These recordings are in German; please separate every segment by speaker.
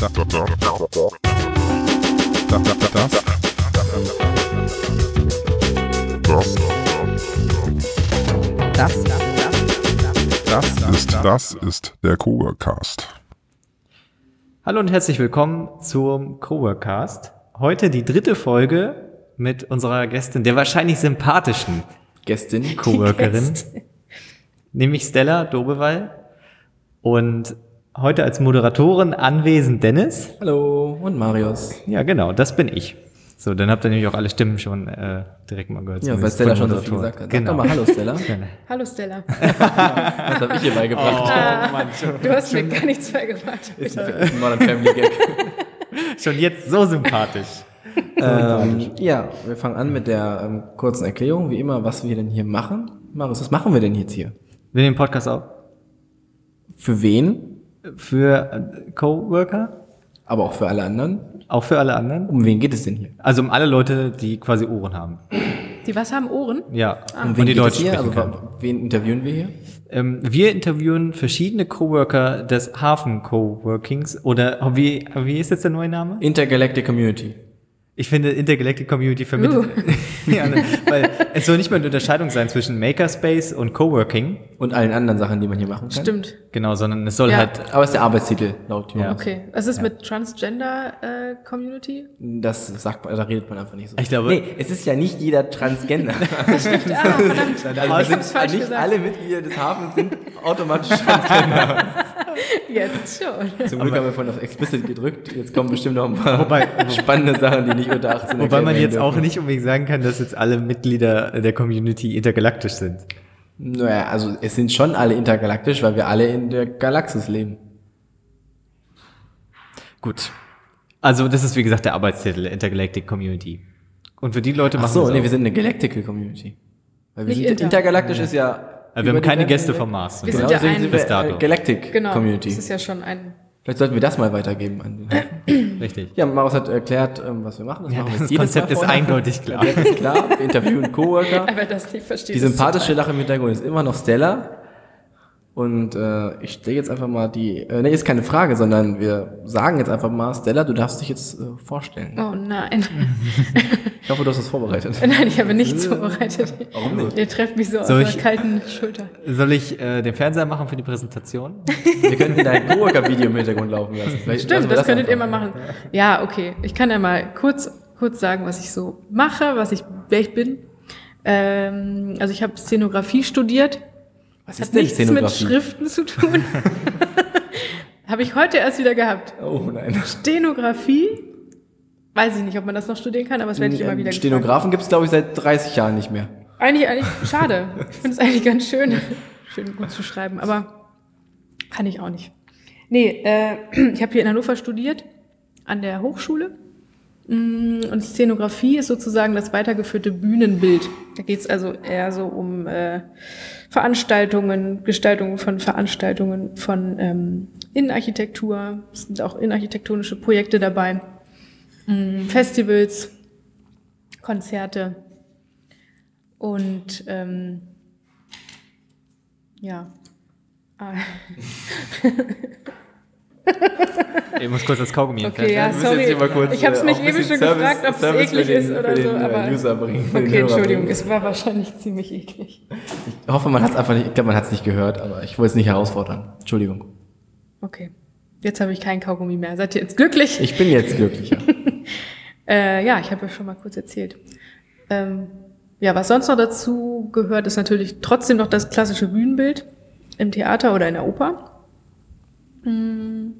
Speaker 1: Das, das, das, das, das ist, das ist der Coworkcast.
Speaker 2: Hallo und herzlich willkommen zum Coworkcast. Heute die dritte Folge mit unserer Gästin, der wahrscheinlich sympathischen
Speaker 3: Gästin.
Speaker 2: Coworkerin, nämlich Stella Dobewall. Und heute als Moderatorin anwesend Dennis.
Speaker 3: Hallo und Marius.
Speaker 2: Ja, genau, das bin ich. So, dann habt ihr nämlich auch alle Stimmen schon äh, direkt mal gehört.
Speaker 3: Ja, weil Stella schon so viel gesagt hat. Sag
Speaker 2: Genau.
Speaker 3: doch mal Hallo Stella.
Speaker 4: Hallo Stella.
Speaker 3: Was habe ich hier beigebracht?
Speaker 4: Du hast mir gar nichts beigebracht.
Speaker 3: Ist ist ein Modern Family Gag.
Speaker 2: Schon jetzt so sympathisch.
Speaker 3: ähm, ja, wir fangen an mit der ähm, kurzen Erklärung, wie immer, was wir denn hier machen. Marius, was machen wir denn jetzt hier?
Speaker 2: Wir nehmen Podcast auf.
Speaker 3: Für wen?
Speaker 2: Für äh, Coworker,
Speaker 3: Aber auch für alle anderen.
Speaker 2: auch für alle anderen.
Speaker 3: Um wen geht es denn hier?
Speaker 2: Also um alle Leute, die quasi Ohren haben.
Speaker 4: Die was haben Ohren?
Speaker 2: Ja,
Speaker 3: Um
Speaker 2: und
Speaker 3: wen
Speaker 2: die
Speaker 3: geht es
Speaker 2: Deutsch
Speaker 3: hier?
Speaker 2: sprechen
Speaker 3: Also
Speaker 2: können.
Speaker 3: wen interviewen wir hier?
Speaker 2: Ähm, wir interviewen verschiedene Coworker des Hafen Coworkings oder wie, wie ist jetzt der neue Name?
Speaker 3: Intergalactic Community.
Speaker 2: Ich finde Intergalactic Community vermittelt, ja, ne, weil es soll nicht mehr eine Unterscheidung sein zwischen Makerspace und Coworking,
Speaker 3: Und allen anderen Sachen, die man hier machen kann.
Speaker 4: Stimmt.
Speaker 2: genau, sondern es soll
Speaker 4: Ja.
Speaker 2: halt,
Speaker 3: Aber es ist der Arbeitstitel laut
Speaker 2: Ja.
Speaker 3: Jonas.
Speaker 4: Okay. Was ist mit Transgender äh, Community?
Speaker 3: Das sagt man, da redet man einfach nicht so.
Speaker 2: Ich glaube-
Speaker 3: nee, es ist ja nicht jeder Transgender.
Speaker 4: Ah, verdammt.
Speaker 3: Also
Speaker 4: Ich
Speaker 3: sind
Speaker 4: hab's falsch
Speaker 3: nicht
Speaker 4: gesagt.
Speaker 3: alle Mitglieder des Hafens sind automatisch Transgender.
Speaker 4: Jetzt schon.
Speaker 3: Zum Glück haben wir vorhin auf Explicit gedrückt. Jetzt kommen bestimmt noch ein paar spannende Sachen, die nicht unter 18
Speaker 2: wobei man jetzt auch
Speaker 3: dürfen.
Speaker 2: nicht unbedingt sagen kann, dass jetzt alle Mitglieder der Community intergalaktisch sind.
Speaker 3: Naja, also es sind schon alle intergalaktisch, weil wir alle in der Galaxis leben.
Speaker 2: Gut. Also das ist wie gesagt der Arbeitstitel Intergalactic Community. Und für die Leute
Speaker 3: Ach
Speaker 2: machen
Speaker 3: so,
Speaker 2: wir
Speaker 3: nee, wir
Speaker 2: auch.
Speaker 3: sind eine Galactical Community. Weil wir
Speaker 4: Nicht
Speaker 3: sind
Speaker 4: inter.
Speaker 3: intergalaktisch ist ja.
Speaker 2: Aber wir haben keine Gäste vom Mars.
Speaker 4: Wir
Speaker 3: Genau,
Speaker 4: sind ja
Speaker 3: deswegen
Speaker 4: ein-
Speaker 3: sind
Speaker 2: Bis
Speaker 3: wir
Speaker 2: dato.
Speaker 3: äh, Galactic
Speaker 4: Genau.
Speaker 3: Community.
Speaker 4: Das ist ja schon ein.
Speaker 3: Vielleicht sollten wir das mal weitergeben an den
Speaker 2: Richtig.
Speaker 3: Ja, Marius hat erklärt, ähm, was wir machen. Das
Speaker 2: Ja,
Speaker 3: machen wir
Speaker 2: das Konzept ist eindeutig klar.
Speaker 3: Das ist klar. Wir interviewen Coworker.
Speaker 4: Aber das nicht verstehe.
Speaker 3: Die sympathische. Lache im Hintergrund ist immer noch Stella. Und äh, ich stelle jetzt einfach mal die, äh, nee, ist keine Frage, sondern wir sagen jetzt einfach mal, Stella, du darfst dich jetzt äh, vorstellen.
Speaker 4: Oh nein.
Speaker 3: Ich hoffe, du hast das vorbereitet.
Speaker 4: Nein, ich habe nichts vorbereitet.
Speaker 3: Warum nicht?
Speaker 4: Ihr trefft mich so aus
Speaker 2: Soll
Speaker 4: der
Speaker 2: ich-
Speaker 4: kalten Schulter.
Speaker 2: Soll ich äh, den Fernseher machen für die Präsentation?
Speaker 3: Wir könnten dein Coworker-Video im Hintergrund laufen lassen. Vielleicht
Speaker 4: Stimmt,
Speaker 3: wir
Speaker 4: das könntet ihr mal machen. Ja, okay. Ich kann ja mal kurz, kurz sagen, was ich so mache, was ich, wer ich bin. Ähm, also ich habe Szenografie studiert.
Speaker 3: Was
Speaker 4: Hat nichts mit? Schriften zu tun. habe ich heute erst wieder gehabt.
Speaker 3: Oh nein.
Speaker 4: Stenografie. Weiß ich nicht, ob man das noch studieren kann, aber das werde ich immer wieder gefragt.
Speaker 3: Stenografen gibt es, glaube ich, seit 30 Jahren nicht mehr.
Speaker 4: Eigentlich, eigentlich schade. Ich finde es eigentlich ganz schön, schön gut zu schreiben, aber kann ich auch nicht. Nee, äh, ich habe hier in Hannover studiert, an der Hochschule. Mm, Und Szenografie ist sozusagen das weitergeführte Bühnenbild. Da geht es also eher so um äh, Veranstaltungen, Gestaltung von Veranstaltungen, von ähm, Innenarchitektur. Es sind auch innenarchitektonische Projekte dabei. Mm, Festivals, Konzerte. Und ähm, ja.
Speaker 2: Ich muss kurz das Kaugummi
Speaker 4: Okay, ja, sorry. ich habe es
Speaker 3: äh,
Speaker 4: mich
Speaker 3: ein
Speaker 4: eben schon
Speaker 3: Service-
Speaker 4: gefragt, ob es
Speaker 3: Service
Speaker 4: eklig
Speaker 3: den-
Speaker 4: ist oder
Speaker 3: für
Speaker 4: so.
Speaker 3: den, äh,
Speaker 4: Aber
Speaker 3: User bringen, den
Speaker 4: okay, Entschuldigung, es war wahrscheinlich ziemlich eklig.
Speaker 3: Ich hoffe, man hat es einfach nicht, ich glaube, man hat es nicht gehört, aber ich wollte es nicht herausfordern. Entschuldigung.
Speaker 4: Okay, jetzt habe ich keinen Kaugummi mehr. Seid ihr jetzt glücklich?
Speaker 3: Ich bin jetzt glücklicher.
Speaker 4: Äh, ja, ich habe ja schon mal kurz erzählt. Ähm, ja, was sonst noch dazu gehört, ist natürlich trotzdem noch das klassische Bühnenbild im Theater oder in der Oper. Mm,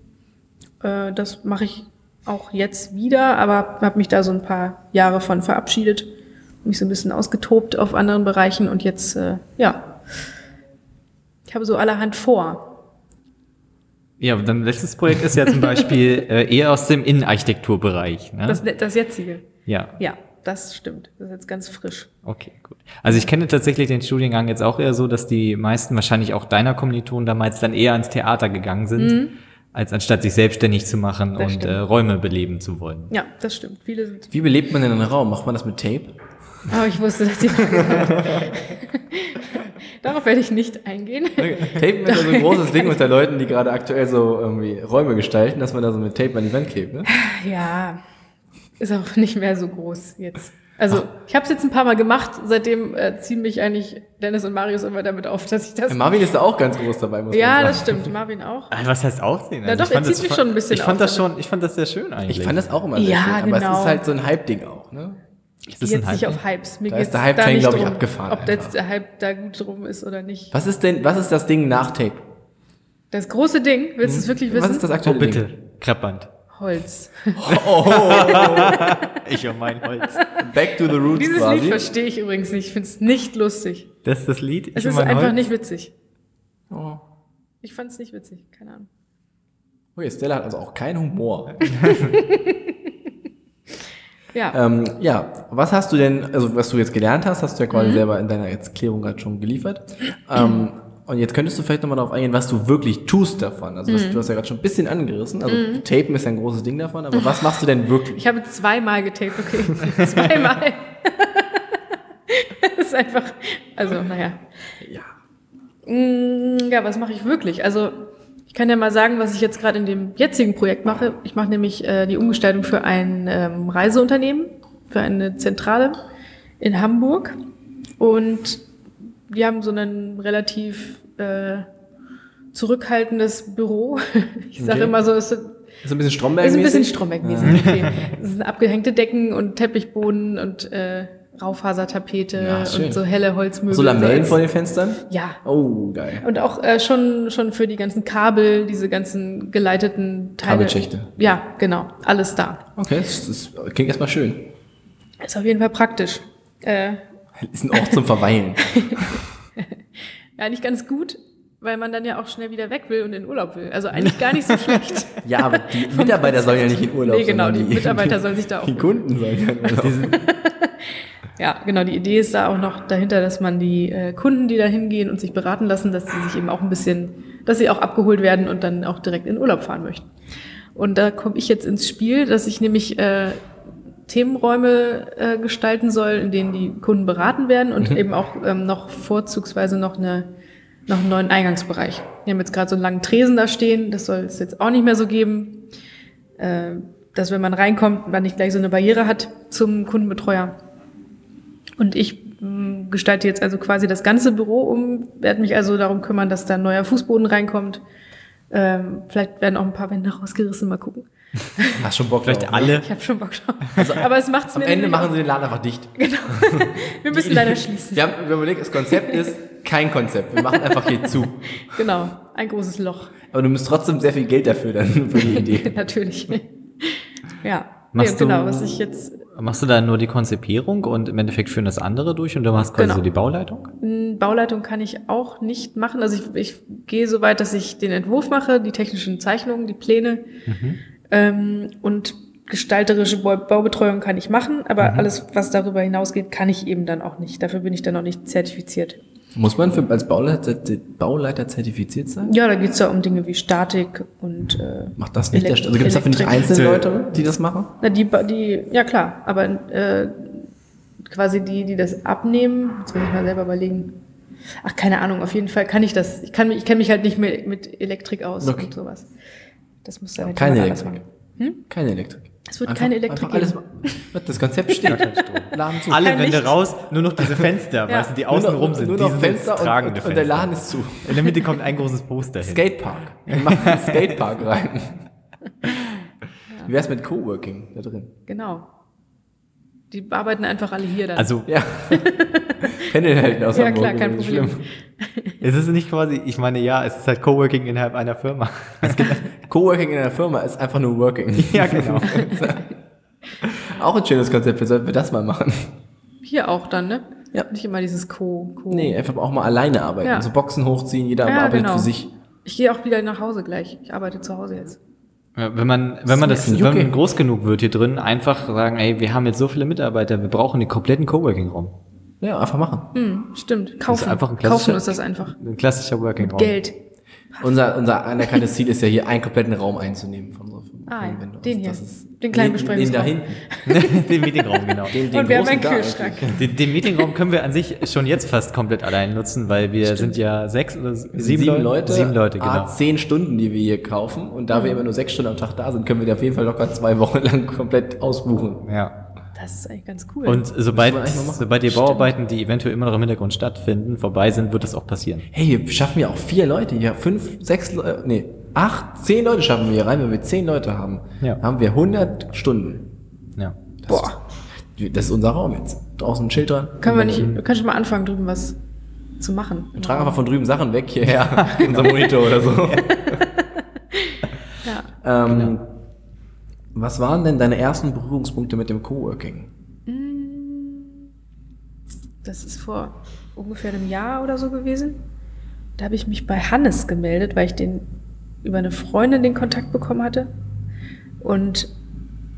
Speaker 4: äh, das mache ich auch jetzt wieder, aber habe mich da so ein paar Jahre von verabschiedet, mich so ein bisschen ausgetobt auf anderen Bereichen und jetzt, äh, ja, ich habe so allerhand vor.
Speaker 2: Ja, und dein letztes Projekt ist ja zum Beispiel äh, eher aus dem Innenarchitekturbereich. Ne?
Speaker 4: Das, das jetzige.
Speaker 2: ja,
Speaker 4: Ja, das stimmt. Das ist jetzt ganz frisch.
Speaker 2: okay, gut. Also ich kenne tatsächlich den Studiengang jetzt auch eher so, dass die meisten wahrscheinlich auch deiner Kommilitonen damals dann eher ans Theater gegangen sind, als anstatt sich selbstständig zu machen
Speaker 4: Mhm. Das
Speaker 2: und äh, Räume beleben zu wollen.
Speaker 4: Ja, das stimmt. Viele sind
Speaker 3: Wie belebt man denn einen Raum? Macht man das mit Tape?
Speaker 4: Aber ich wusste, dass die Darauf werde ich nicht eingehen.
Speaker 3: Tapen ist ja so ein großes Ding unter Leuten, die gerade aktuell so irgendwie Räume gestalten, dass man da so mit Tape an die Wand klebt, ne?
Speaker 4: Ja, ist auch nicht mehr so groß jetzt. Also ich habe es jetzt ein paar Mal gemacht, seitdem äh, ziehen mich eigentlich Dennis und Marius immer damit auf, dass ich das...
Speaker 3: Äh, Marvin ist da auch ganz groß dabei, muss
Speaker 4: ja,
Speaker 3: man
Speaker 4: das
Speaker 3: sagen.
Speaker 4: stimmt. Marvin auch.
Speaker 2: Also, was heißt aufsehen?
Speaker 4: Ja, doch,
Speaker 2: ich fand
Speaker 4: er zieht
Speaker 2: das-
Speaker 4: mich schon ein bisschen
Speaker 2: Ich fand
Speaker 4: auf,
Speaker 2: das schon, ich fand das sehr schön eigentlich.
Speaker 3: Ich fand das auch immer sehr
Speaker 4: Ja,
Speaker 3: schön, aber es
Speaker 4: genau.
Speaker 3: ist halt so ein Hype-Ding auch, ne?
Speaker 4: Ich
Speaker 2: das
Speaker 4: gehe
Speaker 2: ein
Speaker 4: jetzt nicht
Speaker 2: Hype?
Speaker 4: auf Hypes. Mir
Speaker 3: Da
Speaker 4: geht's
Speaker 3: ist der Hype
Speaker 4: da
Speaker 3: Train,
Speaker 4: nicht
Speaker 3: glaub ich,
Speaker 4: drum,
Speaker 3: abgefahren
Speaker 4: Ob jetzt der Hype da gut drum ist oder nicht.
Speaker 3: Was ist denn, was ist das Ding nach Tape?
Speaker 4: Das große Ding, willst du es wirklich wissen?
Speaker 3: Was ist das
Speaker 2: Oh,
Speaker 3: aktuelle
Speaker 2: bitte.
Speaker 3: Ding?
Speaker 2: Kreppband.
Speaker 4: Holz.
Speaker 2: Ich und mein Holz.
Speaker 3: Back to the roots
Speaker 4: Dieses
Speaker 3: quasi.
Speaker 4: Lied verstehe ich übrigens nicht. Ich finde es nicht lustig.
Speaker 2: Das ist das Lied. Ich
Speaker 4: Es ist einfach
Speaker 2: Holz.
Speaker 4: nicht witzig.
Speaker 3: Oh.
Speaker 4: Ich fand es nicht witzig. Keine Ahnung.
Speaker 3: Okay, Stella hat also auch keinen Humor.
Speaker 4: Ja.
Speaker 3: Ähm, ja, was hast du denn, also was du jetzt gelernt hast, hast du ja
Speaker 4: Mhm.
Speaker 3: quasi selber in deiner Erklärung gerade schon geliefert. Ähm, und jetzt könntest du vielleicht nochmal darauf eingehen, was du wirklich tust davon. Also was, du hast ja gerade schon ein bisschen angerissen. Also Tapen ist ja ein großes Ding davon, aber was machst du denn wirklich?
Speaker 4: Ich habe zweimal getaped, okay. zweimal. das ist einfach, also naja.
Speaker 3: Ja.
Speaker 4: Mm, Ja, was mache ich wirklich? Also ich kann ja mal sagen, was ich jetzt gerade in dem jetzigen Projekt mache. Ich mache nämlich äh, die Umgestaltung für ein ähm, Reiseunternehmen, für eine Zentrale in Hamburg. Und wir haben so ein relativ äh, zurückhaltendes Büro. Ich sage
Speaker 3: Okay.
Speaker 4: immer so, es ist
Speaker 3: Ist ein bisschen stromberg
Speaker 4: ist ein bisschen Stromberg-mäßig. Okay. Es sind abgehängte Decken und Teppichboden und äh, Raufasertapete
Speaker 3: Ja,
Speaker 4: und so helle Holzmöbel.
Speaker 3: So Lamellen vor den Fenstern?
Speaker 4: Ja.
Speaker 3: Oh, geil.
Speaker 4: Und auch äh, schon, schon für die ganzen Kabel, diese ganzen geleiteten Teile.
Speaker 3: Kabelschächte.
Speaker 4: Ja, genau. Alles da.
Speaker 3: Okay, das, das klingt erstmal schön.
Speaker 4: Ist auf jeden Fall praktisch. Äh,
Speaker 3: Ist ein Ort zum Verweilen.
Speaker 4: ja, nicht ganz gut, weil man dann ja auch schnell wieder weg will und in Urlaub will. Also eigentlich gar nicht so schlecht.
Speaker 3: Ja, aber die Mitarbeiter sollen ja nicht in Urlaub
Speaker 4: Nee, genau,
Speaker 3: sondern
Speaker 4: die Mitarbeiter sollen sich da auch
Speaker 3: Die Kunden sollen ja in Urlaub.
Speaker 4: Ja, genau. Die Idee ist da auch noch dahinter, dass man die äh, Kunden, die da hingehen und sich beraten lassen, dass sie sich eben auch ein bisschen, dass sie auch abgeholt werden und dann auch direkt in Urlaub fahren möchten. Und da komme ich jetzt ins Spiel, dass ich nämlich äh, Themenräume äh, gestalten soll, in denen die Kunden beraten werden und eben auch ähm, noch vorzugsweise noch eine noch einen neuen Eingangsbereich. Wir haben jetzt gerade so einen langen Tresen da stehen, das soll es jetzt auch nicht mehr so geben, äh, dass wenn man reinkommt, man nicht gleich so eine Barriere hat zum Kundenbetreuer. Und ich mh, gestalte jetzt also quasi das ganze Büro um, werde mich also darum kümmern, dass da ein neuer Fußboden reinkommt. Ähm, vielleicht werden auch ein paar Wände rausgerissen, mal gucken.
Speaker 3: Hast schon Bock
Speaker 2: Vielleicht
Speaker 3: drauf, ne?
Speaker 2: alle.
Speaker 4: Ich habe schon Bock drauf. Aber es macht's
Speaker 3: Am
Speaker 4: mir
Speaker 3: Ende
Speaker 4: nämlich
Speaker 3: machen sie den Laden einfach dicht.
Speaker 4: Wir müssen leider schließen.
Speaker 3: Wir haben überlegt, das Konzept ist kein Konzept. Wir machen einfach hier zu.
Speaker 4: Genau, ein großes Loch.
Speaker 3: Aber du musst trotzdem sehr viel Geld dafür dann für die Idee.
Speaker 4: Natürlich. Ja.
Speaker 2: Machst
Speaker 4: nee, genau,
Speaker 2: du-
Speaker 4: was ich jetzt
Speaker 2: Machst du da nur die Konzipierung und im Endeffekt führen das andere durch und du machst quasi
Speaker 4: Genau.
Speaker 2: so die Bauleitung?
Speaker 4: Bauleitung kann ich auch nicht machen. Also ich, ich gehe so weit, dass ich den Entwurf mache, die technischen Zeichnungen, die Pläne ähm, und gestalterische Bau- Baubetreuung kann ich machen, aber alles, was darüber hinausgeht, kann ich eben dann auch nicht. Dafür bin ich dann noch nicht zertifiziert.
Speaker 3: Muss man für, als Bauleiter, Bauleiter zertifiziert sein?
Speaker 4: Ja, da geht's ja um Dinge wie Statik und äh,
Speaker 3: Macht das nicht der
Speaker 4: Elekt-
Speaker 3: Also gibt es dafür nicht einzelne Leute, die das machen?
Speaker 4: Na, die, die, ja klar, aber äh, quasi die, die das abnehmen, jetzt muss ich mal selber überlegen. Ach, keine Ahnung, auf jeden Fall kann ich das. Ich kann mich, ich kenne mich halt nicht mehr mit Elektrik aus
Speaker 3: Okay.
Speaker 4: und sowas. Das muss dann halt
Speaker 3: Keine Elektrik.
Speaker 4: machen.
Speaker 3: Keine Elektrik.
Speaker 4: Es wird keine Elektrik
Speaker 3: einfach alles, Das Konzept steht. Laden zu.
Speaker 2: Alle Wände
Speaker 4: Licht.
Speaker 2: raus, nur noch diese Fenster,
Speaker 4: Ja.
Speaker 2: weißt du, die außen rum sind.
Speaker 3: Nur
Speaker 2: die
Speaker 3: noch Fenster
Speaker 2: jetzt
Speaker 3: und,
Speaker 2: tragende
Speaker 3: und, und der
Speaker 2: Fenster.
Speaker 3: Laden ist zu.
Speaker 2: In der Mitte kommt ein großes Poster hin.
Speaker 3: Skatepark. Wir machen einen Skatepark rein. Wie wär's mit Coworking da drin?
Speaker 4: Genau. Die arbeiten einfach alle hier dann.
Speaker 2: Also
Speaker 3: Ja. Pendeln halt aus
Speaker 4: ja
Speaker 3: Hamburg,
Speaker 4: klar, kein Problem.
Speaker 3: schlimm.
Speaker 2: es ist nicht quasi, ich meine, ja, es ist halt Coworking innerhalb einer Firma.
Speaker 3: Coworking in einer Firma ist einfach nur Working.
Speaker 2: ja, genau.
Speaker 3: Auch ein schönes Konzept. Wir sollten wir das mal machen.
Speaker 4: Hier auch dann, ne?
Speaker 3: Ja.
Speaker 4: Nicht immer dieses Co. Co.
Speaker 3: Nee, einfach auch mal alleine arbeiten.
Speaker 4: Ja.
Speaker 3: So Boxen hochziehen, jeder
Speaker 4: Ja,
Speaker 3: arbeitet
Speaker 4: genau.
Speaker 3: für sich.
Speaker 4: Ich gehe auch wieder nach Hause gleich. Ich arbeite zu Hause jetzt.
Speaker 2: Ja, Wenn man, wenn man das,
Speaker 3: ich
Speaker 2: wenn man groß genug wird hier drin, einfach sagen, ey, wir haben jetzt so viele Mitarbeiter, wir brauchen den kompletten Coworking-Raum.
Speaker 3: Ja, einfach machen.
Speaker 4: Hm, stimmt. Kaufen.
Speaker 2: einfach ein
Speaker 4: Kaufen ist das einfach.
Speaker 2: Ein klassischer Working-Raum.
Speaker 4: Geld.
Speaker 3: Unser, unser anerkanntes Ziel ist ja hier einen kompletten Raum einzunehmen von unserer Firma.
Speaker 4: Ah, ja. Den hier.
Speaker 3: Das ist
Speaker 4: Den kleinen
Speaker 3: den, den da
Speaker 4: Besprechungsraum.
Speaker 3: hinten.
Speaker 2: den Meetingraum, genau.
Speaker 3: Den, den
Speaker 4: Und wir haben einen Kühlschrank.
Speaker 2: Den, den Meetingraum können wir an sich schon jetzt fast komplett allein nutzen, weil wir sind ja sechs oder sieben,
Speaker 3: sieben
Speaker 2: Leute.
Speaker 3: Leute,
Speaker 2: Sieben Leute,
Speaker 3: ah,
Speaker 2: genau.
Speaker 3: zehn Stunden, die wir hier kaufen. Und da wir immer nur sechs Stunden am Tag da sind, können wir die auf jeden Fall locker zwei Wochen lang komplett ausbuchen.
Speaker 2: Ja.
Speaker 4: Das ist eigentlich ganz cool.
Speaker 2: Und sobald, sobald die Bauarbeiten, die eventuell immer noch im Hintergrund stattfinden, vorbei sind, wird das auch passieren.
Speaker 3: Hey, wir schaffen ja auch vier Leute hier. Fünf, sechs, Le- nee, acht, zehn Leute schaffen wir hier rein. Wenn wir zehn Leute haben,
Speaker 2: Ja.
Speaker 3: haben wir 100 Stunden.
Speaker 2: Ja.
Speaker 3: Boah. Das ist unser Raum jetzt. Draußen ein Schild dran.
Speaker 4: können wir nicht, wir können schon mal anfangen, drüben was zu machen.
Speaker 3: Wir tragen einfach von drüben Sachen weg hierher. unser Monitor oder so.
Speaker 4: Ja.
Speaker 3: Ähm, Was waren denn deine ersten Berührungspunkte mit dem Coworking?
Speaker 4: Das ist vor ungefähr einem Jahr oder so gewesen. Da habe ich mich bei Hannes gemeldet, weil ich den über eine Freundin den Kontakt bekommen hatte. Und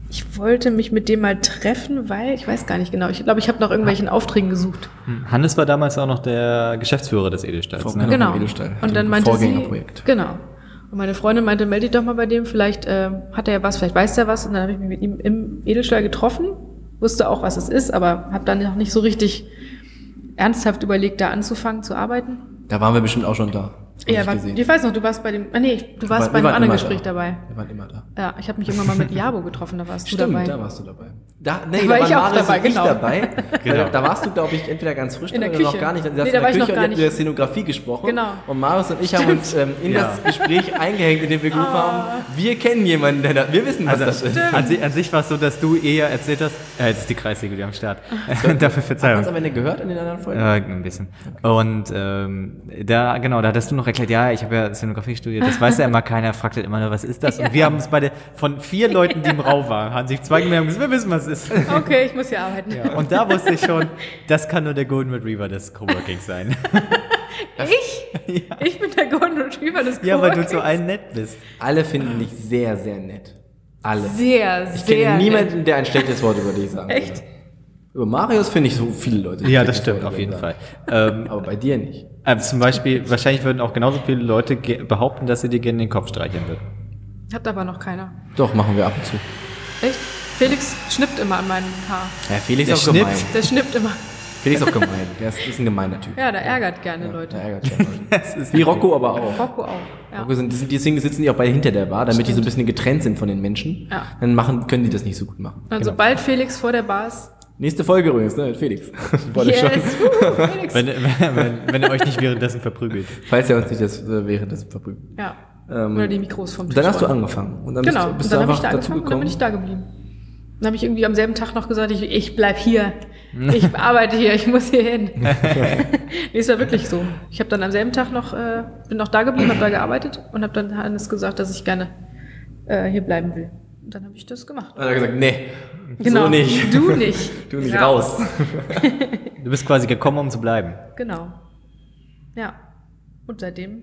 Speaker 4: ich wollte mich mit dem mal treffen, weil ich weiß gar nicht genau. Ich glaube, ich habe nach irgendwelchen Aufträgen gesucht.
Speaker 2: Hannes war damals auch noch der Geschäftsführer des Edelsteins.
Speaker 3: Vor-
Speaker 2: Ne?
Speaker 3: Genau,
Speaker 4: Genau.
Speaker 3: Edelstein.
Speaker 4: Und dann meinte sie,
Speaker 3: Vorgängerprojekt.
Speaker 4: genau. Und meine Freundin meinte, melde dich doch mal bei dem, vielleicht äh, hat er ja was, vielleicht weiß er was. Und dann habe ich mich mit ihm im Edelstahl getroffen, wusste auch, was es ist, aber habe dann noch nicht so richtig ernsthaft überlegt, da anzufangen zu arbeiten.
Speaker 3: Da waren wir bestimmt auch schon da.
Speaker 4: Ja,
Speaker 3: ich
Speaker 4: war, ich weiß noch, du warst bei dem, ah, nee, du warst
Speaker 3: Wir
Speaker 4: bei einem anderen
Speaker 3: immer
Speaker 4: Gespräch
Speaker 3: da.
Speaker 4: dabei.
Speaker 3: Wir waren immer da.
Speaker 4: Ja, ich habe mich irgendwann mal mit Jabo getroffen, da warst
Speaker 3: Stimmt,
Speaker 4: du dabei.
Speaker 3: da warst du dabei. Da, nee,
Speaker 4: Da war
Speaker 3: da
Speaker 4: ich auch
Speaker 3: Marius
Speaker 4: dabei, genau.
Speaker 3: dabei.
Speaker 2: Genau.
Speaker 3: Da warst du, glaube ich, entweder ganz frisch
Speaker 4: In der
Speaker 3: dabei oder noch
Speaker 4: Küche.
Speaker 3: gar nicht. Du
Speaker 4: Nee,
Speaker 3: in der
Speaker 4: noch
Speaker 3: Küche und ihr habt
Speaker 4: nicht.
Speaker 3: über Szenografie gesprochen.
Speaker 4: Genau.
Speaker 3: Und Marius und ich haben uns ähm, in
Speaker 2: Ja.
Speaker 3: das Gespräch eingehängt, in dem wir gerufen haben, wir kennen jemanden, der da, wir wissen, was das ist.
Speaker 2: an, sich, an sich war es so, dass du eher erzählt hast, äh, jetzt ist die Kreissäge wieder am Start. Dafür Verzeihung.
Speaker 3: es am Ende gehört in den anderen Folgen?
Speaker 2: Äh, ein bisschen. Und ähm, da, genau, da hattest du noch erklärt, ja, ich habe ja Szenografie studiert, das weiß ja immer keiner, fragt halt immer nur, was ist das? Und wir haben uns beide, von vier Leuten, die im Raum waren, haben sich zwei gemerkt wir wissen, was es ist.
Speaker 4: Okay, ich muss hier arbeiten.
Speaker 2: Und da wusste ich schon, das kann nur der Golden Retriever des Coworkings sein.
Speaker 4: Ich? Ich bin der Golden Retriever des
Speaker 2: ja, weil du
Speaker 4: Coworkings.
Speaker 2: so ein nett bist.
Speaker 3: Alle finden dich sehr, sehr nett. Alle.
Speaker 4: Sehr,
Speaker 3: Ich
Speaker 4: sehr.
Speaker 3: kenne
Speaker 4: nett.
Speaker 3: niemanden, der ein schlechtes Wort über dich sagen würde.
Speaker 4: Echt?
Speaker 3: Über Marius finde ich so viele Leute.
Speaker 2: Ja, das stimmt,
Speaker 3: Wort
Speaker 2: auf jeden Fall. Ähm,
Speaker 3: Aber bei dir nicht.
Speaker 2: äh, zum Beispiel, wahrscheinlich würden auch genauso viele Leute behaupten, dass sie dir gerne den Kopf streicheln würden.
Speaker 4: Hat aber noch keiner.
Speaker 3: Doch, machen wir ab und zu.
Speaker 4: Felix schnippt immer an meinem Haar.
Speaker 3: Ja, Felix
Speaker 2: Der
Speaker 3: auch gemein.
Speaker 2: schnippt.
Speaker 4: Der schnippt immer.
Speaker 3: Felix ist auch gemein. Der ist, ist ein gemeiner Typ.
Speaker 4: Ja, der ärgert gerne Leute.
Speaker 3: Der ärgert schon Leute. Wie Rocco aber auch.
Speaker 4: Rocco auch. Ja.
Speaker 3: Rocco sind, die sind- deswegen sitzen die auch beide hinter der Bar, damit die so ein bisschen getrennt sind von den Menschen.
Speaker 4: Ja.
Speaker 3: Dann machen, können die das nicht so gut machen.
Speaker 4: Und sobald Felix vor der Bar ist,
Speaker 3: Nächste Folge übrigens, ne, mit Felix. Wollte
Speaker 4: yes,
Speaker 3: schon.
Speaker 4: wuhu, Felix.
Speaker 2: Wenn, wenn, wenn ihr euch nicht währenddessen verprügelt.
Speaker 3: Falls ihr uns nicht das äh, währenddessen verprügelt.
Speaker 4: Ja.
Speaker 3: Ähm,
Speaker 4: Oder die Mikros vom Tisch.
Speaker 3: Dann hast du angefangen. Und dann
Speaker 4: Genau,
Speaker 3: bist, du-
Speaker 4: und
Speaker 3: bist
Speaker 4: dann
Speaker 3: du
Speaker 4: habe
Speaker 3: einfach
Speaker 4: ich da
Speaker 3: dazu
Speaker 4: angefangen und dann bin
Speaker 3: gekommen.
Speaker 4: ich da geblieben. Dann habe ich irgendwie am selben Tag noch gesagt, ich, ich bleib hier. Ich arbeite hier, ich muss hier hin. nee, es war wirklich so. Ich habe dann am selben Tag noch, äh, bin noch da geblieben, habe da gearbeitet und habe dann Hannes gesagt, dass ich gerne äh, hier bleiben will. Und dann habe ich das gemacht.
Speaker 3: Dann hat er gesagt, nee,
Speaker 4: Genau.
Speaker 3: so nicht.
Speaker 4: Du nicht.
Speaker 3: Du nicht raus.
Speaker 2: Du bist quasi gekommen, um zu bleiben.
Speaker 4: Genau. Ja. Und seitdem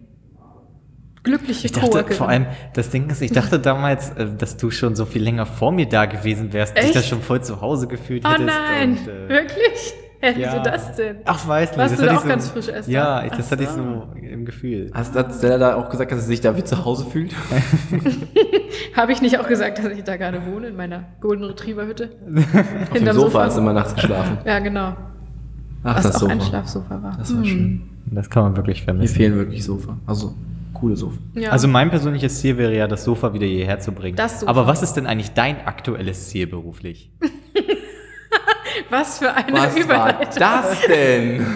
Speaker 4: glückliche
Speaker 2: Ich dachte,
Speaker 4: Coworkerin.
Speaker 2: vor allem, das Ding ist, ich dachte damals, äh, dass du schon so viel länger vor mir da gewesen wärst, dich
Speaker 4: Echt?
Speaker 2: da schon voll zu Hause gefühlt
Speaker 4: Oh
Speaker 2: hättest.
Speaker 4: nein,
Speaker 2: und, äh,
Speaker 4: wirklich? Ja, wieso
Speaker 2: ja.
Speaker 4: das denn?
Speaker 2: Ach, weiß nicht.
Speaker 4: Warst
Speaker 2: das
Speaker 4: du da auch
Speaker 2: so,
Speaker 4: ganz frisch erst
Speaker 2: Ja, ich, das
Speaker 4: Ach
Speaker 2: hatte ich
Speaker 4: so.
Speaker 2: im Gefühl.
Speaker 3: Hast, Stella da auch gesagt, dass sie sich da wie zu Hause fühlt?
Speaker 4: Habe ich nicht auch gesagt, dass ich da gerade wohne, in meiner Golden Retriever Hütte?
Speaker 3: Auf dem Sofa hast du immer nachts geschlafen.
Speaker 4: Ja, genau.
Speaker 3: Ach,
Speaker 4: Was
Speaker 3: das
Speaker 4: auch
Speaker 3: Sofa.
Speaker 4: ein Schlafsofa war.
Speaker 3: Das war schön.
Speaker 2: Das kann man wirklich
Speaker 3: Mir
Speaker 2: vermissen.
Speaker 3: fehlen wirklich Sofa. Also, coole Sofa.
Speaker 4: Ja.
Speaker 2: Also mein persönliches Ziel wäre ja, das Sofa wieder hierher zu bringen.
Speaker 4: Das Sofa.
Speaker 2: Aber was ist denn eigentlich dein aktuelles Ziel beruflich?
Speaker 4: was für eine
Speaker 3: Was war
Speaker 4: Überleitung.
Speaker 3: das denn?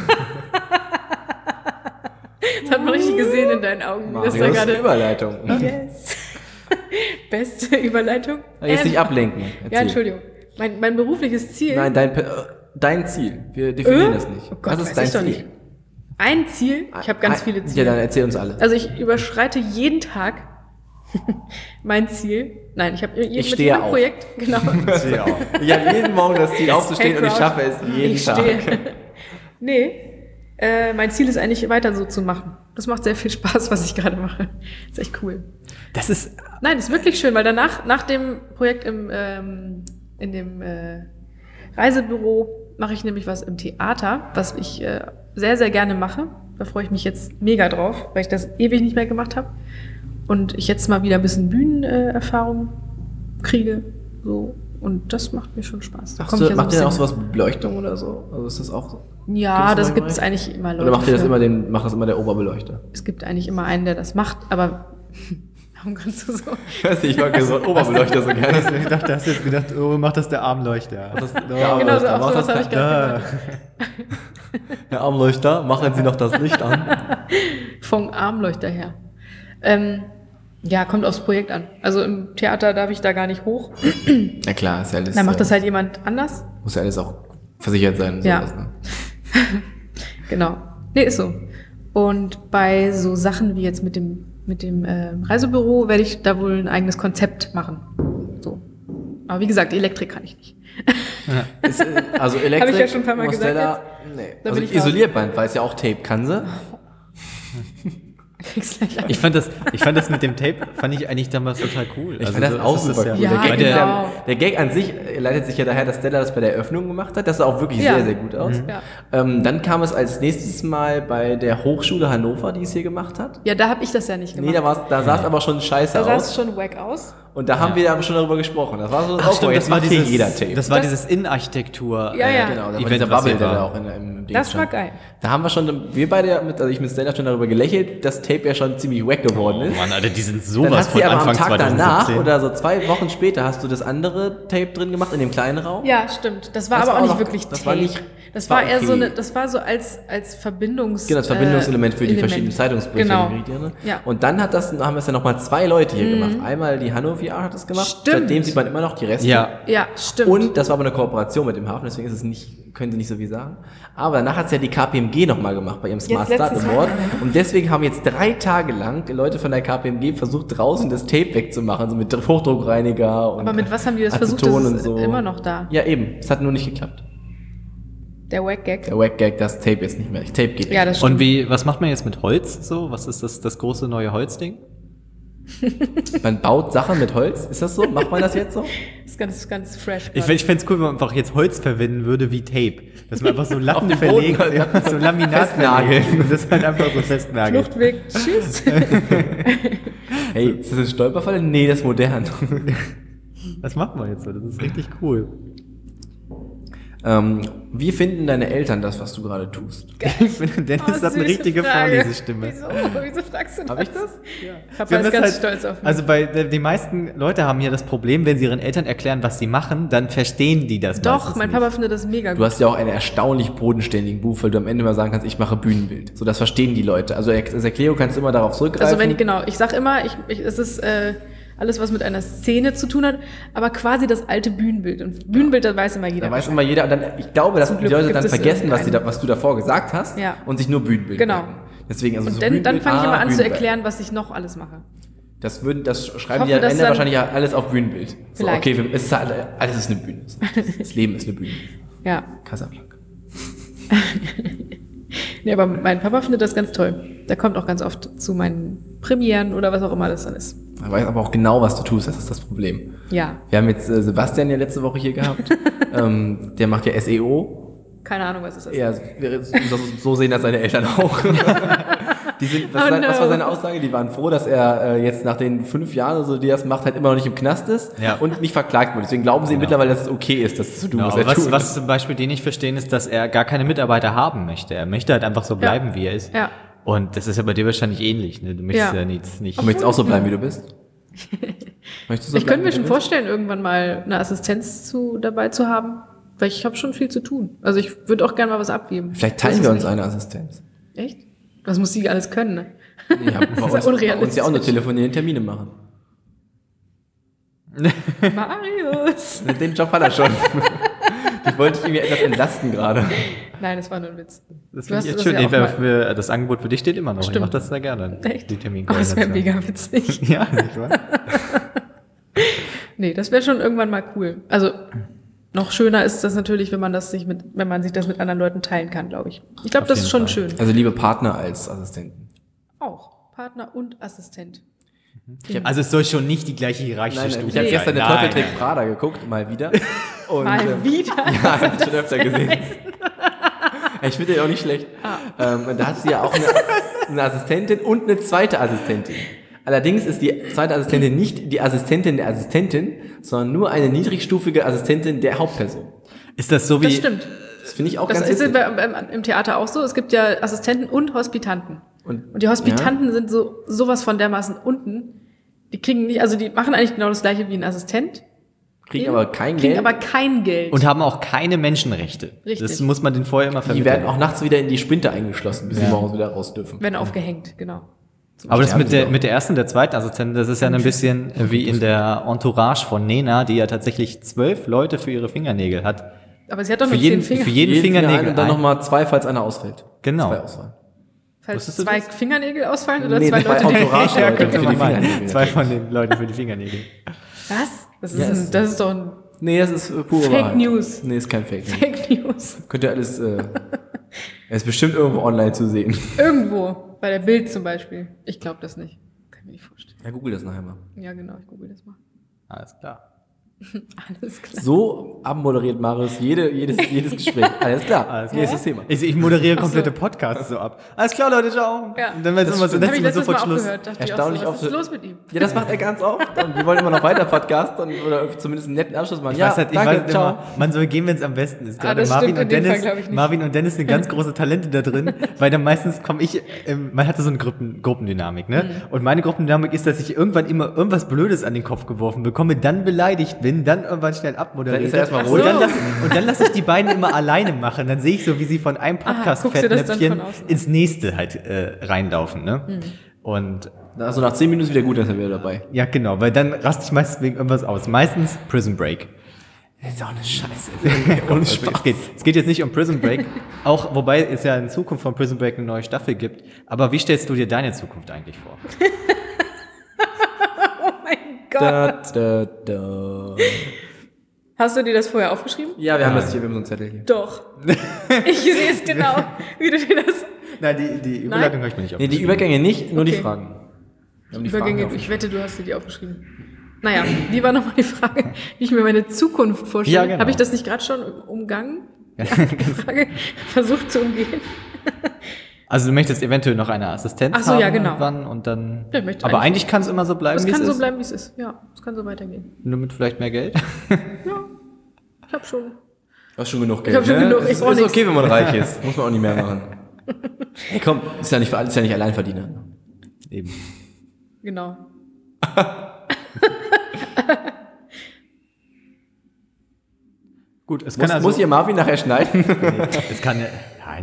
Speaker 4: Das hat man richtig gesehen in deinen Augen, wie das da
Speaker 3: Marius
Speaker 4: gerade.
Speaker 3: Überleitung.
Speaker 4: Yes. Beste Überleitung.
Speaker 3: Jetzt
Speaker 4: Ähm,
Speaker 3: nicht ablenken.
Speaker 4: Ja,
Speaker 3: Erzähl.
Speaker 4: Entschuldigung. Mein, mein berufliches Ziel.
Speaker 3: Nein, dein, äh, dein Ziel. Wir definieren
Speaker 4: Äh?
Speaker 3: das nicht.
Speaker 4: Oh Gott,
Speaker 3: Was ist
Speaker 4: weiß
Speaker 3: dein
Speaker 4: ich doch
Speaker 3: Ziel?
Speaker 4: Ein Ziel. Ich habe ganz
Speaker 3: Ein-
Speaker 4: viele
Speaker 3: Ja,
Speaker 4: Ziele.
Speaker 3: dann erzähl uns alle.
Speaker 4: Also ich überschreite jeden Tag mein Ziel. Nein, ich habe
Speaker 3: Ich
Speaker 4: mit
Speaker 3: stehe
Speaker 4: jedem
Speaker 3: auf.
Speaker 4: Projekt, genau.
Speaker 3: Ich habe jeden Morgen das Ziel aufzustehen und ich
Speaker 4: Hey,
Speaker 3: schaffe es jeden
Speaker 4: ich
Speaker 3: Tag.
Speaker 4: Stehe. nee, äh, mein Ziel ist eigentlich weiter so zu machen. Das macht sehr viel Spaß, was ich gerade mache. Ist echt cool.
Speaker 2: Das ist,
Speaker 4: Nein, ist wirklich schön, weil danach, nach dem Projekt im, ähm, in dem äh, Reisebüro, mache ich nämlich was im Theater, was ich äh, sehr, sehr gerne mache. Da freue ich mich jetzt mega drauf, weil ich das ewig nicht mehr gemacht habe. Und ich jetzt mal wieder ein bisschen Bühnenerfahrung kriege. So. Und das macht mir schon Spaß. Da
Speaker 3: Ach so, macht ihr dann auch sowas mit Beleuchtung oder so? Also ist das auch so?
Speaker 4: Ja, das gibt es eigentlich immer Leute.
Speaker 3: Oder macht ihr das immer den, macht das immer der Oberbeleuchter?
Speaker 4: Es gibt eigentlich immer einen, der das macht, aber warum kannst du so?
Speaker 3: Ich weiß nicht, ich mag so einen Oberbeleuchter so gerne.
Speaker 2: Ich dachte, hast du jetzt gedacht, oh, macht das der Armleuchter.
Speaker 3: Das,
Speaker 4: Genau so, auf sowas habe ich gerade gedacht.
Speaker 3: Herr Armleuchter, machen Sie noch das Licht an.
Speaker 4: Vom Armleuchter her. Ähm, ja, kommt aufs Projekt an. Also im Theater darf ich da gar nicht hoch.
Speaker 3: Na klar, ist ja alles.
Speaker 4: Dann macht
Speaker 3: äh,
Speaker 4: das halt jemand anders.
Speaker 3: Muss ja alles auch versichert sein. und
Speaker 4: Ja.
Speaker 3: sowas, ne?
Speaker 4: Genau. Nee, ist so. Und bei so Sachen wie jetzt mit dem, mit dem äh, Reisebüro werde ich da wohl ein eigenes Konzept machen. So. Aber wie gesagt, Elektrik kann ich nicht.
Speaker 3: Ist, äh, also Elektrik,
Speaker 4: Hab ich ja schon ein paar Mal
Speaker 3: Mostella,
Speaker 4: gesagt
Speaker 3: Nee.
Speaker 4: Da
Speaker 3: Also. Isolierband, weil es ja auch Tape kann sie.
Speaker 2: Ich fand das, ich fand das mit dem Tape, fand ich eigentlich damals total cool.
Speaker 3: Ich fand das auch super cool.
Speaker 4: Ja,
Speaker 3: der, Gag ist
Speaker 2: der,
Speaker 3: der Gag an sich leitet sich ja daher, dass Stella das bei der Eröffnung gemacht hat. Das sah auch wirklich
Speaker 4: Ja.
Speaker 3: sehr, sehr gut aus.
Speaker 4: Ja.
Speaker 3: Ähm, dann kam es als nächstes Mal bei der Hochschule Hannover, die es hier gemacht hat.
Speaker 4: Ja, da habe ich das ja nicht gemacht.
Speaker 3: Nee, da, da sah es aber schon scheiße
Speaker 4: da sah es
Speaker 3: aus.
Speaker 4: schon wack aus.
Speaker 3: Und da haben wir aber schon darüber gesprochen. Das war so,
Speaker 2: Ach,
Speaker 3: oh,
Speaker 2: stimmt, das war dieses,
Speaker 3: jeder Tape.
Speaker 2: das war
Speaker 4: Das-
Speaker 2: dieses Innenarchitektur.
Speaker 4: Ja, ja.
Speaker 3: Genau, da war
Speaker 2: Event,
Speaker 3: Bubble, der
Speaker 2: war.
Speaker 3: da auch in, im Ding
Speaker 4: Das war
Speaker 3: stand.
Speaker 4: geil.
Speaker 3: Da haben wir schon, wir beide, mit, also ich mit Stella schon darüber gelächelt, dass Tape ja schon ziemlich wack geworden
Speaker 2: Oh
Speaker 3: ist.
Speaker 2: Mann, Alter, die sind
Speaker 3: Dann
Speaker 2: sowas
Speaker 3: hast
Speaker 2: von
Speaker 3: aber
Speaker 2: Anfang
Speaker 3: am Tag danach
Speaker 2: 2017.
Speaker 3: oder so zwei Wochen später hast du das andere Tape drin gemacht in dem kleinen Raum.
Speaker 4: Ja, stimmt. Das war
Speaker 3: Das
Speaker 4: aber
Speaker 3: war
Speaker 4: auch
Speaker 3: auch
Speaker 4: nicht
Speaker 3: noch-
Speaker 4: wirklich
Speaker 3: das
Speaker 4: Tape.
Speaker 3: war nicht-
Speaker 4: das
Speaker 3: war
Speaker 4: war eher so
Speaker 3: okay.
Speaker 4: eine, das war so als, als Verbindungs...
Speaker 3: Genau, das Verbindungselement für die
Speaker 4: äh, Element.
Speaker 3: verschiedenen Zeitungsbriefe.
Speaker 4: Genau.
Speaker 3: die ne?
Speaker 4: Ja.
Speaker 3: Und dann hat das, haben es ja nochmal zwei Leute hier gemacht. Einmal die Hanno VR hat das gemacht.
Speaker 4: Stimmt.
Speaker 3: Seitdem sieht man immer noch die Reste.
Speaker 2: Ja,
Speaker 4: Ja, stimmt.
Speaker 3: Und das war aber eine Kooperation mit dem Hafen, deswegen ist es nicht, können sie nicht so viel sagen. Aber danach hat es ja die KPMG nochmal gemacht bei ihrem Smart
Speaker 4: Jetzt
Speaker 3: Start Award. Und deswegen haben jetzt drei Tage lang Leute von der KPMG versucht, draußen das Tape wegzumachen, so mit Hochdruckreiniger und
Speaker 4: aber mit was haben die das versucht?
Speaker 3: Aceton
Speaker 4: Das
Speaker 3: und
Speaker 4: ist
Speaker 3: so.
Speaker 4: immer noch da.
Speaker 3: Ja, eben. Es hat nur nicht geklappt.
Speaker 4: Der Wack-Gag.
Speaker 3: Der Wack Gag, das Tape ist nicht mehr. Tape geht
Speaker 4: Ja,
Speaker 3: nicht.
Speaker 4: das stimmt.
Speaker 2: Und wie, was macht man jetzt mit Holz so? Was ist das, das große neue Holzding?
Speaker 3: Man baut Sachen mit Holz. Ist das so? Macht man das jetzt so?
Speaker 4: Das ist ganz, ganz fresh.
Speaker 2: Ich, ich fände es cool, wenn man einfach jetzt Holz verwenden würde wie Tape. Dass man einfach so
Speaker 3: den Boden
Speaker 2: verlegt, ja, so Laminat verlegt und das halt einfach so festnagelt.
Speaker 4: Fluchtweg. Tschüss.
Speaker 3: Hey, ist das ein Stolperfall? Nee, das ist modern.
Speaker 2: Das macht man jetzt so, das ist richtig cool.
Speaker 3: Ähm, wie finden deine Eltern das, was du gerade tust?
Speaker 2: Ich finde, Dennis
Speaker 4: Oh,
Speaker 2: hat eine richtige
Speaker 4: Frage.
Speaker 2: Vorlesestimme.
Speaker 4: Wieso? Wieso fragst du
Speaker 3: Hab ich das?
Speaker 2: Ja.
Speaker 4: Papa ist ganz
Speaker 2: halt-
Speaker 4: stolz auf mich.
Speaker 2: Also bei der- die meisten Leute haben hier das Problem, wenn sie ihren Eltern erklären, was sie machen, dann verstehen die das
Speaker 4: Doch, mein
Speaker 2: nicht.
Speaker 4: Papa findet das mega
Speaker 3: Du
Speaker 4: gut.
Speaker 3: hast ja auch einen erstaunlich bodenständigen Beruf, weil du am Ende mal sagen kannst, ich mache Bühnenbild. So, das verstehen die Leute. Also als Erklärung kannst du immer darauf zurückgreifen.
Speaker 4: Also wenn ich, genau, ich sag immer, ich, ich, es ist äh, alles, was mit einer Szene zu tun hat, aber quasi das alte Bühnenbild. Und Bühnenbild, das weiß immer jeder.
Speaker 3: da weiß immer jeder, und dann, ich glaube, dass die Leute dann
Speaker 4: es
Speaker 3: vergessen, was, da, was du davor gesagt hast
Speaker 4: Ja.
Speaker 3: und sich nur Bühnenbild
Speaker 4: Genau.
Speaker 3: Deswegen, also so
Speaker 4: und dann, dann
Speaker 3: Bühnenbild,
Speaker 4: fange ich
Speaker 3: ah,
Speaker 4: immer an zu erklären, was ich noch alles mache.
Speaker 3: Das, würden, das schreiben
Speaker 4: hoffe,
Speaker 3: die am Ende
Speaker 4: dann-
Speaker 3: wahrscheinlich ja alles auf Bühnenbild. So, okay, es ist halt, alles ist eine Bühne. Das Leben ist eine Bühne.
Speaker 4: Ja.
Speaker 3: Casablanca.
Speaker 4: Nee, aber mein Papa findet das ganz toll. Der kommt auch ganz oft zu meinen Premieren oder was auch immer das dann ist.
Speaker 3: Er weiß aber auch genau, was du tust, das ist das Problem.
Speaker 4: Ja.
Speaker 3: Wir haben jetzt äh, Sebastian ja letzte Woche hier gehabt. ähm, der macht ja SEO.
Speaker 4: Keine Ahnung, was es ist.
Speaker 3: Ja, wir- so, so sehen das seine Eltern auch. Die sind, was,
Speaker 4: Oh
Speaker 3: war, was war
Speaker 4: no.
Speaker 3: seine Aussage? Die waren froh, dass er äh, jetzt nach den fünf Jahren, oder so, die er das macht, halt immer noch nicht im Knast ist
Speaker 2: Ja.
Speaker 3: und nicht verklagt wurde. Deswegen glauben sie ihm
Speaker 2: Genau.
Speaker 3: mittlerweile, dass es okay ist, das zu tun,
Speaker 2: Genau,
Speaker 3: was er
Speaker 2: was,
Speaker 3: tut.
Speaker 2: was zum Beispiel den nicht verstehen, ist, dass er gar keine Mitarbeiter haben möchte. Er möchte halt einfach so bleiben, wie er ist.
Speaker 4: Ja.
Speaker 2: Und das ist ja bei dir wahrscheinlich ähnlich. Ne? Du möchtest
Speaker 4: Ja.
Speaker 2: ja, nichts nicht.
Speaker 3: du möchtest auch so bleiben, wie du bist? Möchtest du so
Speaker 4: ich könnte mir schon vorstellen, irgendwann mal eine Assistenz zu, dabei zu haben, weil ich habe schon viel zu tun. Also ich würde auch gerne mal was abgeben.
Speaker 3: Vielleicht teilen wir uns
Speaker 4: nicht-
Speaker 3: eine Assistenz.
Speaker 4: Echt? Was muss sie alles können, ne?
Speaker 3: Ja, bei
Speaker 4: ist ja
Speaker 3: uns, bei uns ja auch nur telefonieren, Termine machen.
Speaker 4: Marius!
Speaker 3: Den Job hat er schon. ich wollte dich irgendwie etwas entlasten gerade.
Speaker 4: Nein, das war nur ein Witz.
Speaker 2: Das finde ich jetzt
Speaker 4: das
Speaker 2: schön.
Speaker 4: ja mal-
Speaker 2: für, das Angebot für dich steht immer noch. Ich
Speaker 4: Stimmt.
Speaker 2: mache das sehr gerne.
Speaker 4: Echt?
Speaker 2: Die
Speaker 4: Oh, das wäre
Speaker 2: Terminkoordination.
Speaker 4: mega witzig.
Speaker 2: Ja, nicht wahr?
Speaker 4: Nee, das wäre schon irgendwann mal cool. Also noch schöner ist das natürlich, wenn man das sich mit, wenn man sich das mit anderen Leuten teilen kann, glaube ich. Ich glaube, das ist schon
Speaker 2: Fall.
Speaker 4: schön.
Speaker 3: Also liebe Partner als Assistenten.
Speaker 4: Auch Partner und Assistent.
Speaker 2: Also es soll schon nicht die gleiche hierarchische
Speaker 3: Nein,
Speaker 2: Stufe
Speaker 3: ich habe gestern den
Speaker 2: Nein,
Speaker 3: Teufel trägt
Speaker 2: nein.
Speaker 3: Prada geguckt, mal wieder. Und,
Speaker 4: Mal
Speaker 3: ähm,
Speaker 4: wieder.
Speaker 3: Ja, hab ich schon öfter gesehen. Ich finde den auch nicht schlecht.
Speaker 4: Ah.
Speaker 3: Ähm, und da hat sie ja auch eine, eine Assistentin und eine zweite Assistentin. Allerdings ist die zweite Assistentin nicht die Assistentin der Assistentin, sondern nur eine niedrigstufige Assistentin der Hauptperson.
Speaker 2: Ist das so wie.
Speaker 4: Das stimmt.
Speaker 3: Das finde ich auch
Speaker 4: Das
Speaker 3: ganz
Speaker 4: ist beim, beim, im Theater auch so. Es gibt ja Assistenten und Hospitanten.
Speaker 3: Und,
Speaker 4: Und die Hospitanten sind so sowas von dermaßen unten. Die kriegen nicht, also die machen eigentlich genau das gleiche wie ein Assistent,
Speaker 3: kriegen aber kein
Speaker 4: kriegen
Speaker 3: Geld.
Speaker 4: aber kein Geld.
Speaker 2: Und haben auch keine Menschenrechte.
Speaker 4: Richtig.
Speaker 2: Das muss man den vorher immer
Speaker 3: die
Speaker 2: vermitteln.
Speaker 3: werden auch nachts wieder in die Spinte eingeschlossen, bis sie
Speaker 2: Ja.
Speaker 3: morgens wieder raus dürfen.
Speaker 4: werden aufgehängt, genau.
Speaker 2: Aber das mit
Speaker 3: sie
Speaker 2: der, mit der ersten und der zweiten Assistentin, das ist ja ein bisschen wie in der Entourage von Nena, die ja tatsächlich zwölf Leute für ihre Fingernägel hat.
Speaker 4: Aber sie hat doch
Speaker 2: Für
Speaker 4: nur
Speaker 2: jeden,
Speaker 4: zehn Finger.
Speaker 2: für jeden
Speaker 3: Jeden Finger
Speaker 2: Fingernägel.
Speaker 3: ein und dann nochmal zwei, falls einer ausfällt.
Speaker 2: Genau.
Speaker 3: Zwei ausfallen.
Speaker 4: Falls zwei
Speaker 2: das?
Speaker 4: Fingernägel ausfallen oder
Speaker 3: Nee,
Speaker 4: zwei
Speaker 3: zwei
Speaker 4: Leute, die
Speaker 3: Entourage.
Speaker 2: ja,
Speaker 3: Leute
Speaker 2: könnte
Speaker 3: für
Speaker 2: man
Speaker 3: die. Fingernägel.
Speaker 2: Zwei von den Leuten für die Fingernägel.
Speaker 4: Was? Das ist,
Speaker 3: Ja,
Speaker 4: ein, das ist doch ein
Speaker 3: Nee, das ist äh, pure
Speaker 4: Fake
Speaker 3: Wahrheit.
Speaker 4: News.
Speaker 3: Nee, ist kein Fake News.
Speaker 4: Fake News.
Speaker 3: Könnt ihr alles, äh, er ist bestimmt irgendwo online zu sehen.
Speaker 4: Irgendwo. Bei der Bild zum Beispiel. Ich glaube das nicht. Kann ich mir nicht vorstellen.
Speaker 3: Ja, google das nachher mal.
Speaker 4: Ja, genau, ich google das mal.
Speaker 2: Alles klar.
Speaker 4: Alles klar.
Speaker 3: So abmoderiert Marius jede, jedes, jedes Gespräch. Alles klar.
Speaker 2: Alles klar.
Speaker 3: Nächstes Thema.
Speaker 2: Ich, ich moderiere
Speaker 4: Ach so.
Speaker 2: komplette Podcasts so ab. Alles klar, Leute, ciao.
Speaker 4: Ja.
Speaker 2: Und dann wird es immer so, letztes Mal sofort
Speaker 4: auch
Speaker 2: Schluss.
Speaker 4: Dachte
Speaker 3: Erstaunlich
Speaker 4: ich auch so, was ist los mit ihm?
Speaker 3: Ja, das macht er ganz oft. Und wir wollen immer noch weiter Podcast und, oder zumindest einen netten Abschluss machen.
Speaker 2: Ich
Speaker 3: ja,
Speaker 2: weiß halt, ich
Speaker 3: danke,
Speaker 2: weiß
Speaker 3: ciao.
Speaker 2: immer, man soll gehen, wenn es am besten ist. Gerade
Speaker 4: das
Speaker 2: Marvin und Dennis,
Speaker 4: Fall.
Speaker 2: Marvin und Dennis sind ganz große Talente da drin, weil dann meistens komme ich, ähm, man hatte so eine Gruppen, Gruppendynamik, ne?
Speaker 4: Mhm.
Speaker 2: Und meine Gruppendynamik ist, dass ich irgendwann immer irgendwas Blödes an den Kopf geworfen bekomme, dann beleidigt bin, dann irgendwann schnell abmoderiert.
Speaker 3: Dann ist er erstmal
Speaker 2: und
Speaker 3: ruhig.
Speaker 2: dann lass, und dann lasse ich die beiden immer alleine machen. Dann sehe ich so, wie sie von einem
Speaker 4: Ah,
Speaker 2: Podcast-Fettnäpfchen ins nächste halt äh, reinlaufen, ne?
Speaker 4: Mhm.
Speaker 2: Und
Speaker 3: Also nach 10 Minuten ist wieder gut, dass er wieder dabei.
Speaker 2: ja, genau, weil dann raste ich meistens wegen irgendwas aus. Meistens Prison Break.
Speaker 3: Das ist auch eine Scheiße.
Speaker 2: Ohne Spaß. Es geht, es geht jetzt nicht um Prison Break, auch wobei es ja in Zukunft von Prison Break eine neue Staffel gibt. Aber wie stellst du dir deine Zukunft eigentlich vor?
Speaker 4: Gott.
Speaker 3: Da, da, da.
Speaker 4: Hast du dir das vorher aufgeschrieben?
Speaker 3: Ja, wir haben das hier, wir haben so einen Zettel hier.
Speaker 4: Doch. Ich sehe es genau, wie du dir das
Speaker 2: Nein, die, die Überleitung habe ich mir nicht
Speaker 3: Nee, die Übergänge nicht, nur die
Speaker 4: Okay.
Speaker 3: Fragen. Wir haben die
Speaker 4: Übergänge,
Speaker 3: Fragen
Speaker 4: ich wette, du hast dir die aufgeschrieben. Naja, wie war nochmal die Frage, wie ich mir meine Zukunft vorstelle?
Speaker 2: Ja, genau.
Speaker 4: Habe ich das nicht gerade schon umgangen? Ja, die Frage versucht zu umgehen.
Speaker 2: Also du möchtest eventuell noch eine Assistenz
Speaker 4: Ach so,
Speaker 2: haben
Speaker 4: ja, genau.
Speaker 2: irgendwann und dann.
Speaker 4: Ja, ich möchte
Speaker 2: aber
Speaker 4: eigentlich-
Speaker 2: kann es immer so bleiben,
Speaker 4: Es
Speaker 2: wie
Speaker 4: kann
Speaker 2: es
Speaker 4: so
Speaker 2: ist.
Speaker 4: bleiben, wie es ist. Ja, es kann so weitergehen.
Speaker 2: Nur mit vielleicht mehr Geld.
Speaker 4: Ja, ich habe schon.
Speaker 3: Du hast schon genug Geld.
Speaker 4: Ich hab schon
Speaker 3: ne?
Speaker 4: genug,
Speaker 3: Es
Speaker 4: ich
Speaker 3: ist, ist okay, wenn man reich ist. Muss man auch nicht mehr machen. Hey, komm, ist ja nicht für alles, ist ja nicht Alleinverdiener.
Speaker 2: Eben.
Speaker 4: Genau.
Speaker 2: Gut, es
Speaker 3: Muss,
Speaker 2: kann also.
Speaker 3: muss ihr Marvin nachher schneiden?
Speaker 2: Es kann ja,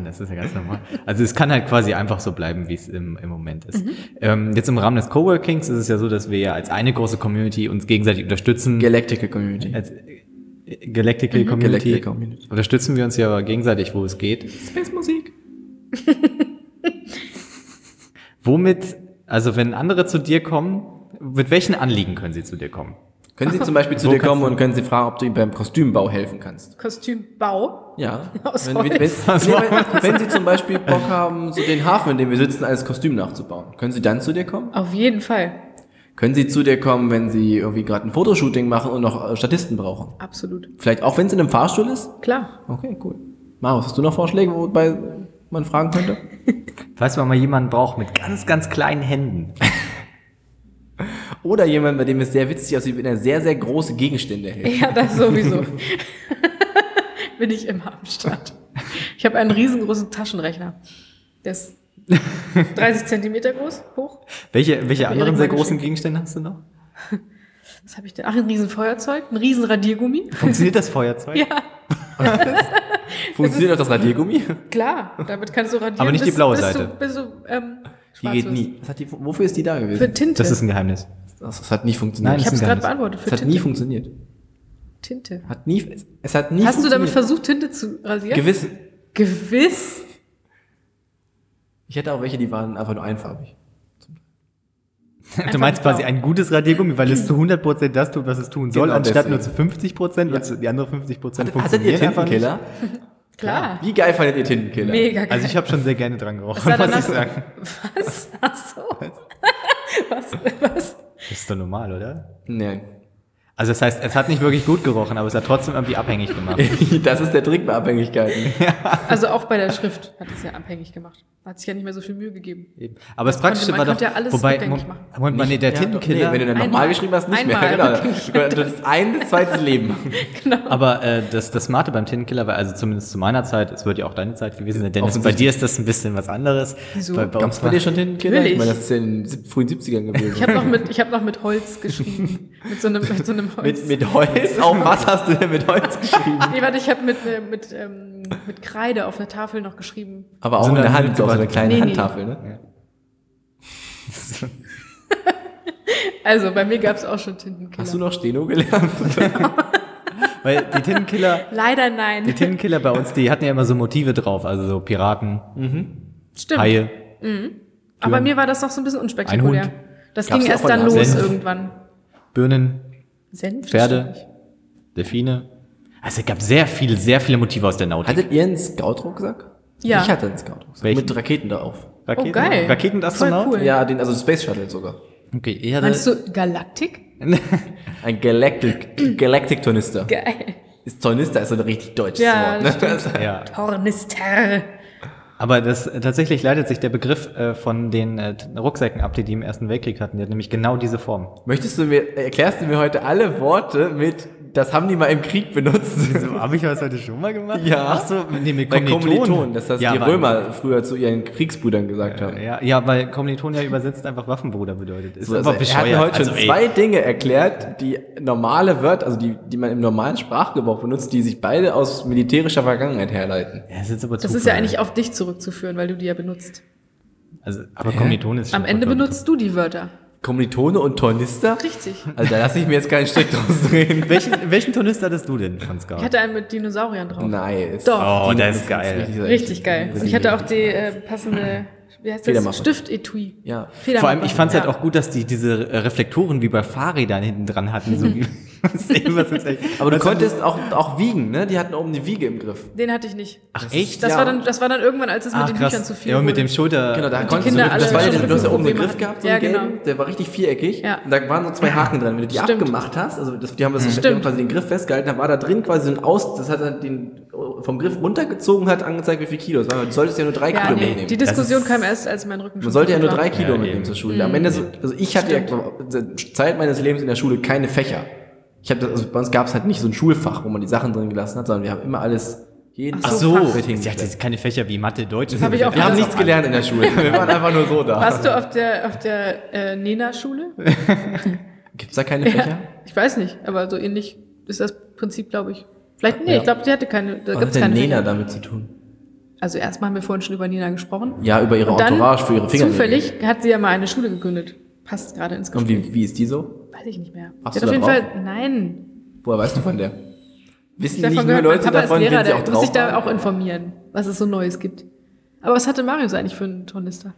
Speaker 2: nein, das ist ja ganz normal. Also es kann halt quasi einfach so bleiben, wie es im, im Moment ist.
Speaker 4: Mhm.
Speaker 2: Ähm, jetzt im Rahmen des Coworkings ist es ja so, dass wir ja als eine große Community uns gegenseitig unterstützen.
Speaker 3: Galactical Community.
Speaker 2: als äh, Galactical Community
Speaker 3: Galactical Community.
Speaker 2: unterstützen wir uns ja aber gegenseitig, wo es geht.
Speaker 3: Space Musik.
Speaker 2: Womit, also wenn andere zu dir kommen, mit welchen Anliegen können sie zu dir kommen?
Speaker 3: Können Sie zum Beispiel zu dir kommen und können Sie fragen, ob du ihm beim Kostümbau helfen kannst?
Speaker 4: Kostümbau.
Speaker 3: Ja.
Speaker 4: Aus
Speaker 3: wenn, wenn, wenn, wenn Sie zum Beispiel Bock haben, so den Hafen, in dem wir sitzen, als Kostüm nachzubauen, können Sie dann zu dir kommen?
Speaker 4: Auf jeden Fall.
Speaker 3: Können Sie zu dir kommen, wenn Sie irgendwie gerade ein Fotoshooting machen und noch äh, Statisten brauchen?
Speaker 4: Absolut.
Speaker 3: Vielleicht auch, wenn es in einem Fahrstuhl ist?
Speaker 4: Klar.
Speaker 3: Okay, cool. Marius, hast du noch Vorschläge, wobei man fragen könnte?
Speaker 2: Falls man mal jemanden braucht mit ganz, ganz kleinen Händen.
Speaker 3: Oder jemand, bei dem es sehr witzig aussieht, wenn er sehr, sehr große Gegenstände hält.
Speaker 4: Ja, das sowieso. Bin ich immer am Start. Ich habe einen riesengroßen Taschenrechner. Der ist 30 Zentimeter groß, hoch.
Speaker 2: Welche, welche anderen sehr großen. Gegenstände hast du noch?
Speaker 4: Was habe ich denn? Ach, ein riesen Feuerzeug, ein riesen Radiergummi.
Speaker 2: Funktioniert das Feuerzeug?
Speaker 4: Ja,
Speaker 3: Funktioniert auch das Radiergummi?
Speaker 4: klar. Damit kannst du radieren.
Speaker 2: Aber nicht die
Speaker 4: bis-
Speaker 2: blaue
Speaker 4: bis
Speaker 2: Seite.
Speaker 4: Du, bis du, ähm,
Speaker 3: Die
Speaker 4: schwarz
Speaker 3: geht nie. Hat die, wofür ist die da gewesen?
Speaker 4: Für Tinte.
Speaker 2: Das ist ein Geheimnis.
Speaker 3: Das, das hat nie funktioniert.
Speaker 2: Nein,
Speaker 4: ich habe es gerade beantwortet. Für
Speaker 3: es hat
Speaker 4: Tinte.
Speaker 3: nie funktioniert.
Speaker 4: Tinte.
Speaker 3: Hat nie, es, es hat nie
Speaker 4: Hast du damit versucht, Tinte zu rasieren?
Speaker 3: Gewiss.
Speaker 4: Gewiss.
Speaker 3: Ich hätte auch welche, die waren einfach nur einfarbig.
Speaker 2: Du meinst
Speaker 4: blau.
Speaker 2: quasi ein gutes Radiergummi, weil es zu 100% das tut, was es tun soll,
Speaker 3: Genau
Speaker 2: anstatt
Speaker 3: deswegen.
Speaker 2: nur zu 50% und zu- die andere 50%
Speaker 3: Hattet ihr
Speaker 2: funktioniert einfach nicht.
Speaker 3: Tintenkiller?
Speaker 4: Klar.
Speaker 3: Wie geil fandet ihr Tintenkiller?
Speaker 4: Mega geil.
Speaker 2: Also ich habe schon sehr gerne dran gerochen, muss
Speaker 4: danach
Speaker 2: ich sagen.
Speaker 4: Was? Ach so. Was? Was?
Speaker 2: Das ist doch normal, oder?
Speaker 3: Nein.
Speaker 2: Also das heißt, es hat nicht wirklich gut gerochen, aber es hat trotzdem irgendwie abhängig gemacht.
Speaker 3: das ist der Trick bei Abhängigkeiten.
Speaker 4: Also auch bei der Schrift hat es ja abhängig gemacht. Hat sich ja nicht mehr so viel Mühe gegeben.
Speaker 2: Eben. Aber das Praktische
Speaker 4: man
Speaker 2: war doch,
Speaker 4: ja alles
Speaker 2: wobei, Moment, mal, nee, der
Speaker 3: Ja,
Speaker 2: Tintenkiller,
Speaker 3: Nee, wenn du dann nochmal geschrieben hast, nicht
Speaker 4: Einmal
Speaker 3: mehr. Genau. Du konntest ein zweites Leben machen.
Speaker 2: aber äh, das, das Smarte beim Tintenkiller war, also zumindest zu meiner Zeit, es wird ja auch deine Zeit gewesen sein, Dennis, bei dir ist das ein bisschen was anderes.
Speaker 4: Wieso?
Speaker 2: Bei, bei
Speaker 3: Gab's
Speaker 2: uns
Speaker 3: bei
Speaker 2: war,
Speaker 3: dir schon Tintenkiller? Ich meine, das ist ja in den frühen 70ern gewesen.
Speaker 4: Ich habe noch, mit- ich hab noch mit Holz geschrieben. mit, so einem, mit so einem Holz.
Speaker 3: mit, mit Holz? Auf was hast du denn mit Holz geschrieben?
Speaker 4: nee, warte, ich habe mit, äh, mit, ähm, mit Kreide auf der Tafel noch geschrieben.
Speaker 3: Aber auch
Speaker 2: So
Speaker 3: in der
Speaker 2: eine
Speaker 3: Hand, so auf so einer kleinen
Speaker 4: Nee, nee.
Speaker 3: Handtafel, ne?
Speaker 4: Also bei mir gab es auch schon Tintenkiller.
Speaker 3: Hast du noch Steno gelernt?
Speaker 2: weil die Tintenkiller,
Speaker 4: Leider nein.
Speaker 2: die Tintenkiller bei uns, die hatten ja immer so Motive drauf, also so Piraten,
Speaker 4: Stimmt.
Speaker 2: Haie.
Speaker 4: Aber bei mir war das noch so ein bisschen unspektakulär.
Speaker 2: Ein Hund.
Speaker 4: Das
Speaker 3: Gab's
Speaker 4: ging erst
Speaker 3: auch
Speaker 4: dann los
Speaker 2: Senf.
Speaker 4: irgendwann.
Speaker 2: Birnen,
Speaker 4: Senf?
Speaker 2: Pferde. Delfine. Also es gab sehr viele, sehr viele Motive aus der Nautik.
Speaker 3: Hattet ihr einen Scout-Rucksack?
Speaker 4: Ja.
Speaker 3: Ich hatte einen Scout-Rucksack.
Speaker 2: Welchen?
Speaker 3: Mit Raketen darauf.
Speaker 2: Raketen,
Speaker 4: Oh, geil.
Speaker 2: Raketenastronaut?
Speaker 4: Cool.
Speaker 3: Ja, den, also Space Shuttle sogar.
Speaker 2: Okay, ich hatte,
Speaker 4: Meinst du Galaktik?
Speaker 3: Ein Galactic, Galactic Tornister.
Speaker 4: Geil.
Speaker 3: Ist Tornister ist so ein richtig deutsches
Speaker 4: Ja,
Speaker 3: Wort.
Speaker 4: das
Speaker 3: Ne?
Speaker 2: ja.
Speaker 4: Tornister.
Speaker 2: Aber das tatsächlich leitet sich der Begriff äh, von den äh, Rucksäcken ab, die die im Ersten Weltkrieg hatten. Die hat nämlich genau diese Form.
Speaker 3: Möchtest du mir, erklärst du mir heute alle Worte mit, das haben die mal im Krieg benutzt?
Speaker 2: Habe ich das heute schon mal gemacht?
Speaker 3: Ja.
Speaker 2: Ach so, nee, mit
Speaker 3: Bei
Speaker 2: Kommiliton.
Speaker 3: Dass das
Speaker 2: ja,
Speaker 3: die
Speaker 2: weil-
Speaker 3: Römer früher zu ihren Kriegsbrüdern gesagt haben.
Speaker 2: Ja, ja, weil Kommiliton ja übersetzt einfach Waffenbruder bedeutet. Ist
Speaker 3: So, also er hat mir heute schon
Speaker 2: Also, ey,
Speaker 3: zwei Dinge erklärt, die normale Wörter, also die, die man im normalen Sprachgebrauch benutzt, die sich beide aus militärischer Vergangenheit herleiten.
Speaker 2: Ja, das ist aber
Speaker 4: Das ist ja eigentlich auf dich zurückzuführen, weil du die ja benutzt.
Speaker 2: Also, aber Kommiliton ist
Speaker 4: Am
Speaker 2: schon
Speaker 4: Ende
Speaker 2: vollkommen-
Speaker 4: benutzt du die Wörter.
Speaker 3: Kommilitone und Tornister?
Speaker 4: Richtig.
Speaker 3: Also da lasse ich mir jetzt keinen Strick draus drehen.
Speaker 2: Welchen, welchen Tornister hattest du denn von Scout?
Speaker 4: Ich hatte einen mit Dinosauriern drauf.
Speaker 3: Nice.
Speaker 4: Doch.
Speaker 2: Oh, das ist geil.
Speaker 4: Richtig geil. Und ich hatte auch die äh, passende, wie heißt das? Stift-Etui.
Speaker 3: Ja.
Speaker 2: Vor allem, ich fand es
Speaker 4: ja.
Speaker 2: halt auch gut, dass die diese Reflektoren wie bei Fahrrädern hinten dran hatten. So wie, was ist echt-
Speaker 3: Aber du
Speaker 2: Was-
Speaker 3: konntest auch, auch wiegen, ne? Die hatten oben die Wiege im Griff.
Speaker 4: Den hatte ich nicht.
Speaker 2: Ach, echt?
Speaker 4: Das,
Speaker 3: Ja.
Speaker 4: war dann, das war dann irgendwann, als es mit
Speaker 2: Ach,
Speaker 4: den Büchern
Speaker 2: krass.
Speaker 4: zu viel
Speaker 2: Ja, und mit dem Schulter.
Speaker 3: Genau, da konntest
Speaker 4: Kinder
Speaker 3: du, das war ja, du hast ja oben
Speaker 4: Probleme
Speaker 3: Griff gehabt, so
Speaker 4: Ja, genau.
Speaker 3: der war richtig viereckig.
Speaker 4: Ja.
Speaker 3: Und da waren so zwei Haken dran. Wenn du die
Speaker 4: Stimmt.
Speaker 3: abgemacht hast, also das, die haben das die haben quasi den Griff festgehalten, da war da drin quasi so ein Aus, das hat dann den vom Griff runtergezogen, hat angezeigt, wie viel Kilo es war. Du solltest ja nur drei
Speaker 4: Ja,
Speaker 3: Kilo
Speaker 4: nee,
Speaker 3: mitnehmen.
Speaker 4: die Diskussion kam erst, als mein Rücken
Speaker 3: Man sollte ja nur drei
Speaker 4: war.
Speaker 3: Kilo mitnehmen zur Schule. Am Ende, so, also ich hatte ja Zeit meines Lebens in der Schule keine Fächer. Ich habe, also bei uns gab es halt nicht so ein Schulfach, wo man die Sachen drin gelassen hat, sondern wir haben immer alles, jeden
Speaker 2: Ach so,
Speaker 3: Fach mit
Speaker 2: hatte
Speaker 3: hingeschleppt.
Speaker 2: jetzt keine Fächer wie Mathe, Deutsch.
Speaker 4: hab ich auch
Speaker 3: Wir haben nichts gelernt in der Schule. Wir waren einfach nur so da.
Speaker 4: Warst du auf der, auf der äh, Nena-Schule?
Speaker 3: Gibt's da keine Fächer?
Speaker 4: Ich weiß nicht, aber so ähnlich ist das Prinzip, glaube ich. Vielleicht, nee,
Speaker 3: Ja.
Speaker 4: ich glaube, die hatte keine, da
Speaker 3: Was
Speaker 4: gibt's
Speaker 3: hat denn
Speaker 4: keine
Speaker 3: Nena
Speaker 4: Fächer.
Speaker 3: damit zu tun?
Speaker 4: Also erstmal haben wir vorhin schon über Nena gesprochen.
Speaker 3: Ja, über ihre
Speaker 4: Und
Speaker 3: Entourage für ihre Finger.
Speaker 4: Zufällig hat sie ja mal eine Schule gegründet. Passt gerade ins
Speaker 3: Und
Speaker 4: Gespräch.
Speaker 3: wie, wie ist die so?
Speaker 4: Weiß ich nicht mehr. Sie
Speaker 3: du
Speaker 4: auf
Speaker 3: da
Speaker 4: jeden
Speaker 3: drauf?
Speaker 4: Fall, nein.
Speaker 3: Woher weißt du von der? Wissen
Speaker 4: Davon
Speaker 3: nicht nur
Speaker 4: gehört, mein
Speaker 3: Leute
Speaker 4: Papa
Speaker 3: davon,
Speaker 4: ist Lehrer,
Speaker 3: wenn sie auch
Speaker 4: muss
Speaker 3: drauf
Speaker 4: sich da
Speaker 3: waren?
Speaker 4: auch informieren, was es so Neues gibt. Aber was hatte Marius eigentlich für einen Tornister?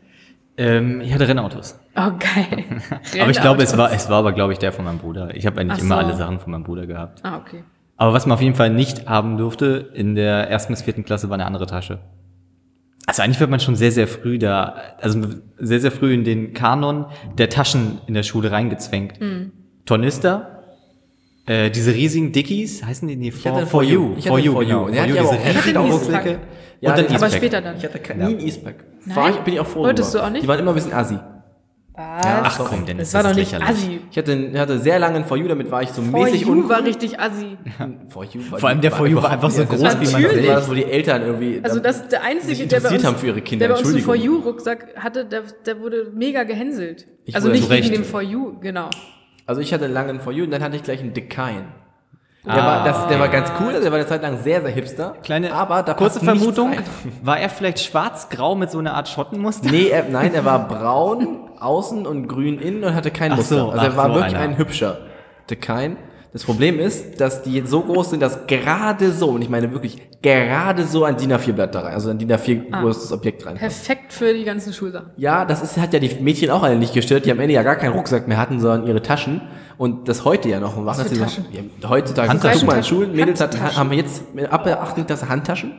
Speaker 2: Ähm, ich hatte Rennautos.
Speaker 4: Oh, geil.
Speaker 2: Aber ich glaube, es war, es war aber, glaube ich, der von meinem Bruder. Ich habe eigentlich
Speaker 4: Ach
Speaker 2: immer
Speaker 4: so.
Speaker 2: alle Sachen von meinem Bruder gehabt.
Speaker 4: Ah, okay.
Speaker 2: Aber was man auf jeden Fall nicht haben durfte in der ersten bis vierten Klasse war eine andere Tasche. Also eigentlich wird man schon sehr, sehr früh da, also sehr, sehr früh in den Kanon der Taschen in der Schule reingezwängt.
Speaker 4: Mhm.
Speaker 2: Tornister, äh, diese riesigen Dickies, heißen die? Nee, for, for you. For you,
Speaker 3: For
Speaker 2: genau.
Speaker 3: You.
Speaker 2: For you,
Speaker 3: ja
Speaker 2: diese riesigen Rucksäcke.
Speaker 3: Ja,
Speaker 2: Und dann
Speaker 4: Aber später dann.
Speaker 3: Ich hatte kein,
Speaker 2: Ja.
Speaker 3: nie ein Eastpack.
Speaker 4: Nein?
Speaker 3: War ich, bin ich auch froh
Speaker 4: Wolltest du auch nicht?
Speaker 3: Die waren immer ein bisschen assi.
Speaker 4: Was?
Speaker 2: Ach komm, Dennis,
Speaker 4: das war doch nicht
Speaker 2: lächerlich.
Speaker 4: assi.
Speaker 3: Ich hatte, ich hatte sehr lange einen For You, damit war ich so
Speaker 4: For
Speaker 3: mäßig
Speaker 4: you
Speaker 3: uncool.
Speaker 4: war richtig assi.
Speaker 3: For You war
Speaker 2: Vor allem der For You war einfach so groß, wie man.
Speaker 3: Das war das, wo die Eltern irgendwie.
Speaker 4: Also
Speaker 3: da-
Speaker 4: das der einzige, der bei
Speaker 3: interessiert
Speaker 4: uns,
Speaker 3: haben für ihre Kinder.
Speaker 4: der bei uns einen For
Speaker 3: Entschuldigung.
Speaker 4: You Rucksack hatte, der, der wurde mega gehänselt.
Speaker 3: Ich
Speaker 4: also nicht wegen dem For You, genau.
Speaker 3: Also ich hatte lange einen For You und dann hatte ich gleich einen Decine. Der,
Speaker 2: Ah.
Speaker 3: war, das, der war ganz cool, der war eine Zeit lang sehr, sehr hipster.
Speaker 2: Kleine,
Speaker 3: aber da
Speaker 2: kurze Vermutung, war er vielleicht schwarz-grau mit so einer Art Schottenmuster?
Speaker 3: Nee, er, nein, er war braun außen und grün innen und hatte kein
Speaker 2: Ach
Speaker 3: Muster.
Speaker 2: so,
Speaker 3: also er war
Speaker 2: so
Speaker 3: wirklich
Speaker 2: einer.
Speaker 3: ein hübscher Decine. Das Problem ist, dass die so groß sind, dass gerade so, und ich meine wirklich gerade so ein DIN A4-Blatt da rein, also ein DIN A4
Speaker 4: Ah.
Speaker 3: größtes Objekt rein.
Speaker 4: Perfekt für die ganzen Schulsachen.
Speaker 3: Ja, das ist, hat ja die Mädchen auch alle nicht gestört, die am Ende ja gar keinen Rucksack mehr hatten, sondern ihre Taschen. Und das heute ja noch. Und was
Speaker 4: für
Speaker 3: hat sie
Speaker 4: Taschen?
Speaker 3: Noch, ja, heutzutage,
Speaker 2: Handtaschen.
Speaker 3: guck mal, in Schulen, Mädels hat, haben wir jetzt ab der 8. Klasse Handtaschen.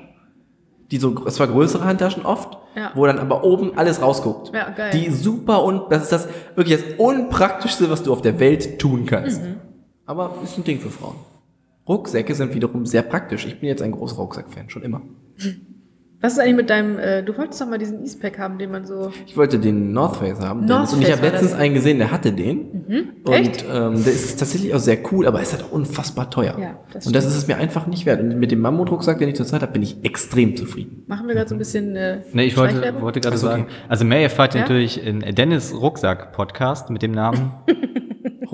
Speaker 3: Die so, es war größere Handtaschen oft,
Speaker 4: Ja.
Speaker 3: wo dann aber oben alles rausguckt.
Speaker 4: Ja, geil.
Speaker 3: Die super und, das ist das, wirklich das Unpraktischste, was du auf der Welt tun kannst.
Speaker 4: Mhm.
Speaker 3: Aber ist ein Ding für Frauen. Rucksäcke sind wiederum sehr praktisch. Ich bin jetzt ein großer Rucksack-Fan, schon immer.
Speaker 4: Was ist eigentlich mit deinem, äh, du wolltest doch mal diesen Eastpack haben, den man so.
Speaker 3: Ich wollte den North Face haben.
Speaker 4: North
Speaker 3: Dennis, und ich
Speaker 4: Face
Speaker 3: habe letztens
Speaker 4: das.
Speaker 3: einen gesehen, der hatte den. Und
Speaker 4: Echt?
Speaker 3: ähm, der ist tatsächlich auch sehr cool, aber ist halt auch unfassbar teuer.
Speaker 4: Ja, das
Speaker 3: und das ist es mir einfach nicht wert. Und mit dem Mammut-Rucksack, den ich zurzeit habe, bin ich extrem zufrieden.
Speaker 4: Machen wir gerade so ein bisschen. Äh,
Speaker 2: Nee, ich wollte, wollte gerade
Speaker 3: so,
Speaker 2: sagen,
Speaker 3: okay.
Speaker 2: also mehr erfahrt ihr
Speaker 4: Ja?
Speaker 2: natürlich in Dennis Rucksack Podcast mit dem Namen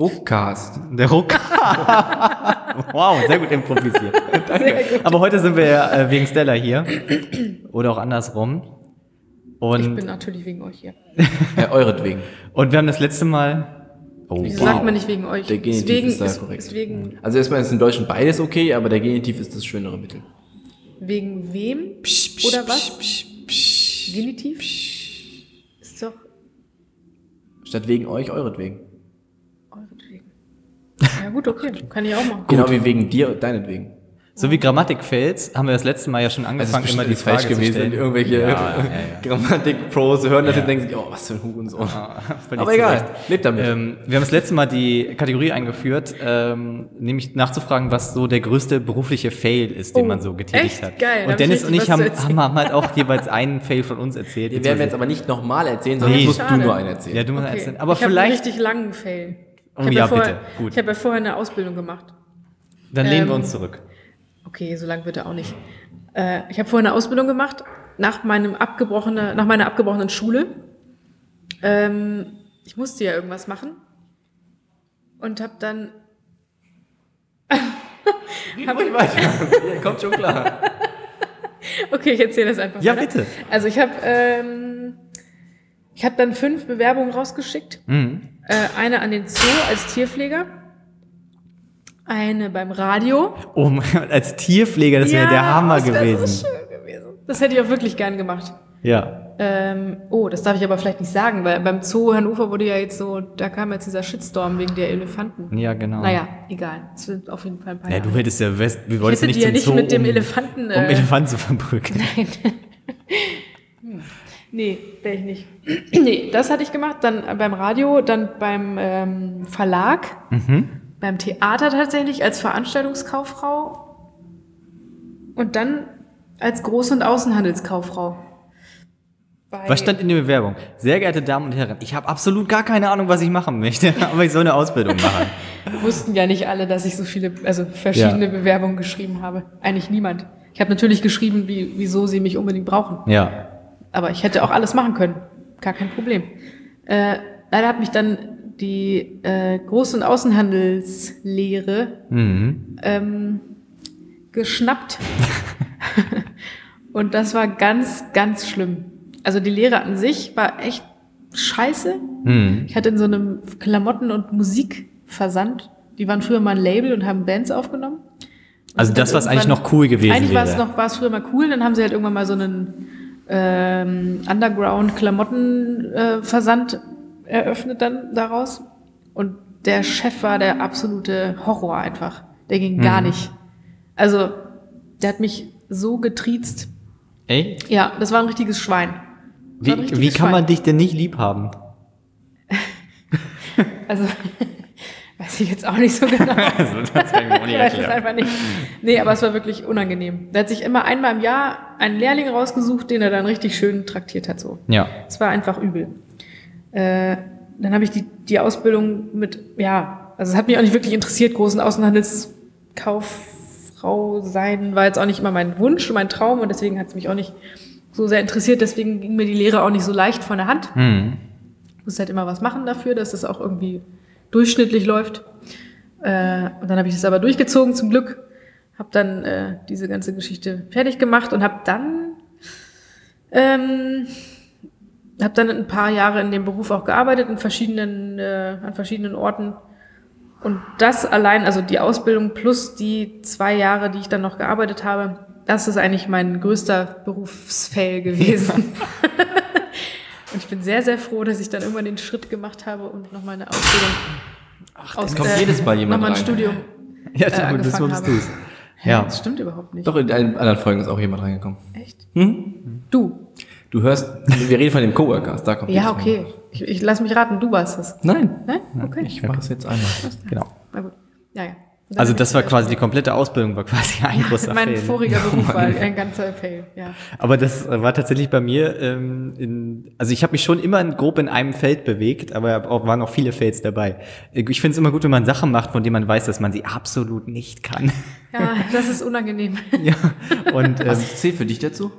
Speaker 3: Ruckcast.
Speaker 2: der Rucksack. wow, sehr gut improvisiert.
Speaker 4: Sehr gut.
Speaker 2: Aber heute sind wir ja äh, wegen Stella hier oder auch andersrum.
Speaker 4: Ich
Speaker 2: Und,
Speaker 4: bin natürlich wegen euch hier.
Speaker 3: äh, euretwegen.
Speaker 2: und wir haben das letzte Mal. Oh,
Speaker 4: Wieso sagt man nicht wegen euch?
Speaker 3: Der Genitiv
Speaker 4: Deswegen
Speaker 3: ist da
Speaker 4: ist,
Speaker 3: korrekt.
Speaker 4: ist wegen,
Speaker 3: Also erstmal ist im Deutschen beides okay, aber der Genitiv ist das schönere Mittel.
Speaker 4: wegen wem? Oder was? Genitiv? Ist doch
Speaker 3: Statt wegen euch, euretwegen.
Speaker 4: Ja gut, okay, kann ich auch machen.
Speaker 3: Genau wie wegen dir und deinetwegen.
Speaker 2: So wie Grammatikfails haben wir das letzte Mal ja schon
Speaker 3: Also
Speaker 2: angefangen,
Speaker 3: ist
Speaker 2: immer die
Speaker 3: bestimmt falsch
Speaker 2: Frage
Speaker 3: gewesen.
Speaker 2: zu stellen.
Speaker 3: Irgendwelche
Speaker 2: Ja, ja, ja,
Speaker 3: Grammatik-Pros hören das jetzt und denken sich, oh, was für ein Hurensohn.
Speaker 2: Völlig
Speaker 3: Aber egal, lebt damit.
Speaker 2: Ähm, wir haben das letzte Mal die Kategorie eingeführt, ähm, nämlich nachzufragen, was so der größte berufliche Fail ist, den
Speaker 4: Oh,
Speaker 2: man so getätigt
Speaker 4: echt?
Speaker 2: hat.
Speaker 4: Geil,
Speaker 2: Und Dennis
Speaker 4: ich
Speaker 2: und ich haben, haben, halt auch jeweils einen Fail von uns erzählt.
Speaker 3: Den werden wir jetzt aber nicht nochmal erzählen, sondern
Speaker 2: Nee.
Speaker 3: jetzt musst du
Speaker 4: Schade.
Speaker 3: nur einen erzählen.
Speaker 2: ja, du musst
Speaker 4: Okay.
Speaker 2: erzählen. Aber
Speaker 4: ich habe einen
Speaker 2: vielleicht,
Speaker 4: richtig langen Fail.
Speaker 2: Oh
Speaker 4: Ich hab
Speaker 2: ja,
Speaker 4: vorher,
Speaker 2: bitte. Gut.
Speaker 4: Ich habe ja vorher eine Ausbildung gemacht.
Speaker 2: dann lehnen wir
Speaker 4: ähm,
Speaker 2: uns zurück.
Speaker 4: Okay, so lang wird er auch nicht. Äh, ich habe vorher eine Ausbildung gemacht nach meinem abgebrochene, nach meiner abgebrochenen Schule. Ähm, ich musste ja irgendwas machen und habe dann
Speaker 3: Ruhig weiter. Ja, kommt schon klar.
Speaker 4: Okay, ich erzähle das einfach.
Speaker 2: Ja,
Speaker 4: weiter.
Speaker 2: bitte.
Speaker 4: Also ich habe ähm, ich habe dann fünf Bewerbungen rausgeschickt.
Speaker 2: Mhm.
Speaker 4: Äh, eine an den Zoo als Tierpfleger, eine beim Radio.
Speaker 2: Oh, mein- als Tierpfleger, das wäre
Speaker 4: Ja,
Speaker 2: der Hammer
Speaker 4: das wär
Speaker 2: gewesen.
Speaker 4: So schön gewesen. Das hätte ich auch wirklich gern gemacht.
Speaker 2: Ja.
Speaker 4: Ähm, oh, das darf ich aber vielleicht nicht sagen, weil beim Zoo Hannover wurde ja jetzt so, da kam jetzt dieser Shitstorm wegen der Elefanten.
Speaker 2: Ja, genau.
Speaker 4: Naja, egal. Es wird auf jeden Fall ein paar
Speaker 2: Ja,
Speaker 4: Jahre.
Speaker 2: du hättest ja, West, wir
Speaker 4: hätte
Speaker 2: nicht
Speaker 4: ja nicht
Speaker 2: Zoo,
Speaker 4: mit dem
Speaker 2: um,
Speaker 4: Elefanten.
Speaker 2: um
Speaker 4: Äh,
Speaker 2: Elefanten zu verprügeln.
Speaker 4: nee, wäre ich nicht. nee, das hatte ich gemacht. Dann beim Radio, dann beim ähm, Verlag,
Speaker 2: Mhm.
Speaker 4: beim Theater tatsächlich als Veranstaltungskauffrau und dann als Groß- und Außenhandelskauffrau. Bei-
Speaker 2: Was stand in der Bewerbung? Sehr geehrte Damen und Herren, ich habe absolut gar keine Ahnung, was ich machen möchte, aber ich soll eine Ausbildung machen.
Speaker 4: Wussten ja nicht alle, dass ich so viele, also verschiedene
Speaker 2: Ja.
Speaker 4: Bewerbungen geschrieben habe. Eigentlich niemand. Ich habe natürlich geschrieben, wie, wieso sie mich unbedingt brauchen.
Speaker 2: Ja.
Speaker 4: Aber ich hätte auch alles machen können. Gar kein Problem. Äh, leider hat mich dann die äh, Groß- und Außenhandelslehre
Speaker 2: Mhm.
Speaker 4: ähm, geschnappt. und das war ganz, ganz schlimm. Also die Lehre an sich war echt scheiße.
Speaker 2: Mhm.
Speaker 4: Ich hatte in so einem Klamotten- und Musikversand, die waren früher mal ein Label und haben Bands aufgenommen. Und
Speaker 2: Also
Speaker 4: sind dann
Speaker 2: das, was eigentlich noch cool gewesen
Speaker 4: Eigentlich war es
Speaker 2: wäre.
Speaker 4: noch, war es früher mal cool, dann haben sie halt irgendwann mal so einen ähm, Underground-Klamotten-Versand eröffnet dann daraus. Und der Chef war der absolute Horror einfach. Der ging
Speaker 2: Mhm.
Speaker 4: gar nicht. Also, der hat mich so getriezt.
Speaker 2: Ey,
Speaker 4: Ja, das war ein richtiges Schwein.
Speaker 2: Wie,
Speaker 4: richtiges
Speaker 2: wie kann man
Speaker 4: Schwein.
Speaker 2: dich denn nicht lieb haben?
Speaker 4: Also, weiß ich jetzt auch nicht so genau.
Speaker 2: Also, das kann ich mir auch
Speaker 4: Ich weiß es einfach nicht. Nee, aber es war wirklich unangenehm. Der hat sich immer einmal im Jahr einen Lehrling rausgesucht, den er dann richtig schön traktiert hat. So.
Speaker 2: Ja.
Speaker 4: Es war einfach übel. Äh, dann habe ich die, die Ausbildung mit, ja, also es hat mich auch nicht wirklich interessiert, großen Außenhandelskauffrau sein, war jetzt auch nicht immer mein Wunsch, mein Traum und deswegen hat es mich auch nicht so sehr interessiert, deswegen ging mir die Lehre auch nicht so leicht von der Hand.
Speaker 2: Mhm.
Speaker 4: muss halt immer was machen dafür, dass es auch irgendwie durchschnittlich läuft. Äh, und dann habe ich das aber durchgezogen zum Glück, habe dann äh, diese ganze Geschichte fertig gemacht und habe dann ähm, habe dann ein paar Jahre in dem Beruf auch gearbeitet in verschiedenen äh, an verschiedenen Orten und das allein, also die Ausbildung plus die zwei Jahre, die ich dann noch gearbeitet habe, das ist eigentlich mein größter Berufsfail gewesen. Und ich bin sehr, sehr froh, dass ich dann irgendwann den Schritt gemacht habe und nochmal eine Ausbildung. Ach,
Speaker 3: es kommt jedes Mal jemand
Speaker 4: Nochmal ein
Speaker 3: rein.
Speaker 4: Studium.
Speaker 2: Ja,
Speaker 4: Äh,
Speaker 2: das bist du's. Ja.
Speaker 4: Das stimmt überhaupt nicht.
Speaker 3: Doch, in allen anderen Folgen ist auch jemand reingekommen.
Speaker 4: Echt?
Speaker 3: Hm?
Speaker 4: Du.
Speaker 3: Du hörst, wir reden von dem Coworkers, da kommt
Speaker 4: Ja, okay. Ich, ich lass mich raten, du warst es.
Speaker 3: Nein,
Speaker 4: Nein? Okay.
Speaker 3: ich mache es jetzt einmal.
Speaker 2: Genau.
Speaker 4: Na gut. Ja, ja.
Speaker 2: Also das war quasi die komplette Ausbildung, war quasi ein großer
Speaker 4: Mein
Speaker 2: Fail, ne?
Speaker 4: voriger Beruf war ein ganzer Fail, ja.
Speaker 2: Aber das war tatsächlich bei mir, ähm, in, also ich habe mich schon immer in- grob in einem Feld bewegt, aber auch, waren auch viele Fails dabei. Ich finde es immer gut, wenn man Sachen macht, von denen man weiß, dass man sie absolut nicht kann.
Speaker 4: Ja, das ist unangenehm.
Speaker 2: ja. Und ähm,
Speaker 3: Was zählt für dich dazu?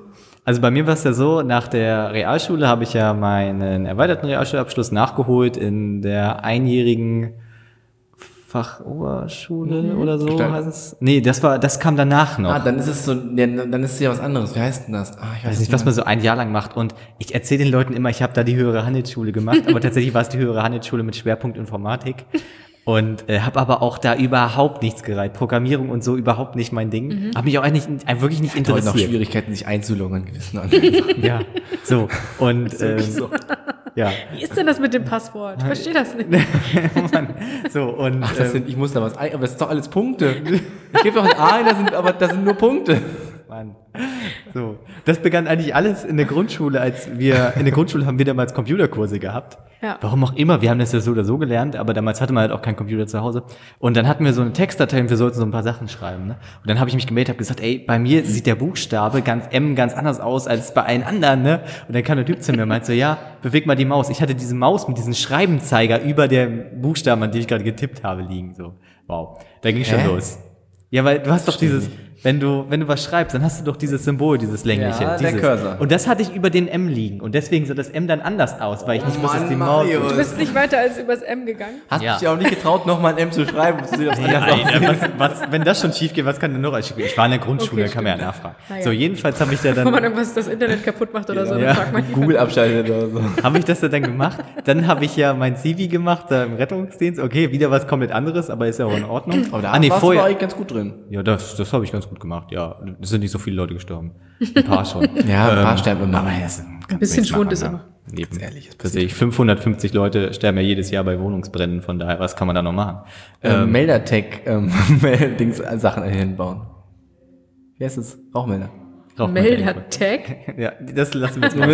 Speaker 2: also bei mir war es ja so, nach der Realschule habe ich ja meinen erweiterten Realschulabschluss nachgeholt in der einjährigen Fachoberschule oder so
Speaker 3: Gestaltung.
Speaker 2: heißt es. Nee, das war, das kam danach noch.
Speaker 3: Ah, dann ist es so, ja, dann ist es ja was anderes. Wie heißt denn das? Ah, ich
Speaker 2: weiß nicht, was man so ein Jahr lang macht. Und ich erzähle den Leuten immer, ich habe da die höhere Handelsschule gemacht, aber tatsächlich war es die höhere Handelsschule mit Schwerpunkt Informatik. Und äh, habe aber auch da überhaupt nichts gereiht. Programmierung und so überhaupt nicht mein Ding.
Speaker 4: Mhm.
Speaker 2: Habe mich auch eigentlich äh, wirklich nicht
Speaker 3: Heute noch
Speaker 2: interessiert.
Speaker 3: Schwierigkeiten, sich einzuloggen an gewissen anderen
Speaker 2: Ja, so. Und ähm, ja,
Speaker 4: Wie ist denn das mit dem Passwort? Ich verstehe das nicht.
Speaker 2: Mann. so und
Speaker 3: Ach, das
Speaker 2: ähm,
Speaker 3: sind, ich muss da was ein, aber das ist doch alles Punkte. Ich gebe doch ein A ein, das sind, aber das sind nur Punkte.
Speaker 2: Mann. So, das begann eigentlich alles in der Grundschule, als wir in der Grundschule haben wir damals Computerkurse gehabt.
Speaker 4: Ja.
Speaker 2: Warum auch immer, wir haben das ja so oder so gelernt, aber damals hatte man halt auch keinen Computer zu Hause. Und dann hatten wir so eine Textdatei und wir sollten so ein paar Sachen schreiben. Ne? Und dann habe ich mich gemeldet, habe gesagt, ey, bei mir sieht der Buchstabe ganz M ganz anders aus als bei allen anderen. Ne? Und dann kam der Typ zu mir und meinte so, ja, beweg mal die Maus. Ich hatte diese Maus mit diesem Schreibenzeiger über der Buchstaben, an die ich gerade getippt habe, liegen. So, wow, da ging schon
Speaker 3: Hä?
Speaker 2: los. Ja, weil du hast doch dieses, wenn du, wenn du was schreibst, dann hast du doch dieses Symbol, dieses längliche.
Speaker 3: Ja, der
Speaker 2: dieses.
Speaker 3: Cursor.
Speaker 2: Und das hatte ich über den M liegen. Und deswegen sah das M dann anders aus, weil ich nicht wusste, dass die Maus.
Speaker 4: Du bist nicht weiter als übers M gegangen.
Speaker 3: Hast
Speaker 2: Ja.
Speaker 3: dich auch nicht getraut, nochmal ein M zu schreiben. Das sieht aufs
Speaker 2: Ja,
Speaker 3: anders aus.
Speaker 2: Alter, was, was, wenn das schon schief geht, was kann denn noch als schief gehen? Ich war in der Grundschule,
Speaker 4: Okay,
Speaker 2: da kann man ja nachfragen.
Speaker 4: Naja.
Speaker 2: So, jedenfalls habe ich da
Speaker 4: Wenn man
Speaker 2: dann,
Speaker 4: irgendwas das Internet kaputt macht oder so,
Speaker 2: Ja.
Speaker 4: dann fragt man
Speaker 3: Google abschaltet oder so.
Speaker 2: habe ich das da dann gemacht. Dann habe ich ja mein CV gemacht, da im Rettungsdienst. Okay, wieder was komplett anderes, aber ist ja auch in Ordnung.
Speaker 3: Aber da
Speaker 2: ah, nee,
Speaker 3: warst
Speaker 2: vorher.
Speaker 3: aber eigentlich ganz gut drin.
Speaker 2: Ja, das, das habe ich ganz gut gemacht, ja. Es sind nicht so viele Leute gestorben. Ein paar schon.
Speaker 3: Ja, ein paar sterben immer.
Speaker 2: Aber das
Speaker 4: Ein bisschen Schwund ist immer.
Speaker 2: Eben.
Speaker 3: ehrlich, es
Speaker 2: ich. 550 Leute sterben ja jedes Jahr bei Wohnungsbränden, von daher, was kann man da noch machen?
Speaker 3: Ähm, Meldertech ähm, Dings, äh, Sachen hinbauen. Wie heißt es? Rauchmelder.
Speaker 2: Rauchmelder.
Speaker 4: Tag.
Speaker 2: Ja, das lassen wir jetzt mal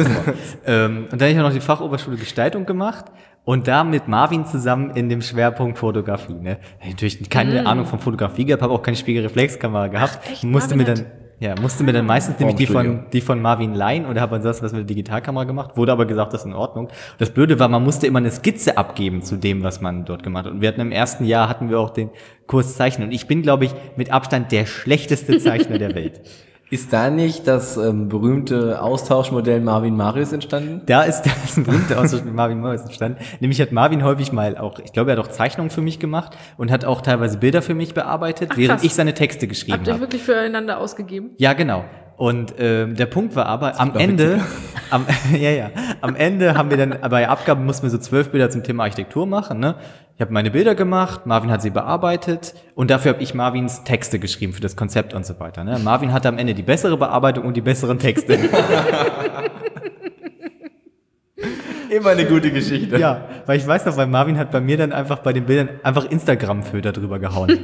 Speaker 2: ähm, Und dann habe ich auch noch die Fachoberschule Gestaltung gemacht und da mit Marvin zusammen in dem Schwerpunkt Fotografie. Ne? Natürlich keine Ahnung von Fotografie gehabt, habe auch keine Spiegelreflexkamera gehabt.
Speaker 4: echt?
Speaker 2: musste mir
Speaker 4: Marvin
Speaker 2: dann ja, musste mir dann meistens nämlich die von, die von Marvin leihen oder habe ansonsten was mit der Digitalkamera gemacht, wurde aber gesagt, das ist in Ordnung. Das Blöde war, man musste immer eine Skizze abgeben zu dem, was man dort gemacht hat. Und wir hatten im ersten Jahr hatten wir auch den Kurs Zeichnen. Und ich bin, glaube ich, mit Abstand der schlechteste Zeichner der Welt.
Speaker 3: Ist da nicht das ähm, berühmte Austauschmodell Marvin Marius entstanden?
Speaker 2: Da ist das ein berühmter Austausch mit Marvin Morris entstanden. Nämlich hat Marvin häufig mal auch, ich glaube, er hat auch Zeichnungen für mich gemacht und hat auch teilweise Bilder für mich bearbeitet,
Speaker 4: Ach,
Speaker 2: während
Speaker 4: krass.
Speaker 2: ich seine Texte geschrieben
Speaker 4: Habt ihr
Speaker 2: habe.
Speaker 4: wirklich füreinander ausgegeben?
Speaker 2: Ja, genau. Und ähm, der Punkt war aber, am Ende, am, ja, ja, am Ende haben wir dann, bei Abgaben mussten wir so zwölf Bilder zum Thema Architektur machen. Ne? Ich habe meine Bilder gemacht, Marvin hat sie bearbeitet und dafür habe ich Marvins Texte geschrieben für das Konzept und so weiter. Ne? Marvin hatte am Ende die bessere Bearbeitung und die besseren Texte.
Speaker 3: Immer eine gute Geschichte.
Speaker 2: Ja, weil ich weiß noch, weil Marvin hat bei mir dann einfach bei den Bildern einfach Instagram-Filter drüber gehauen.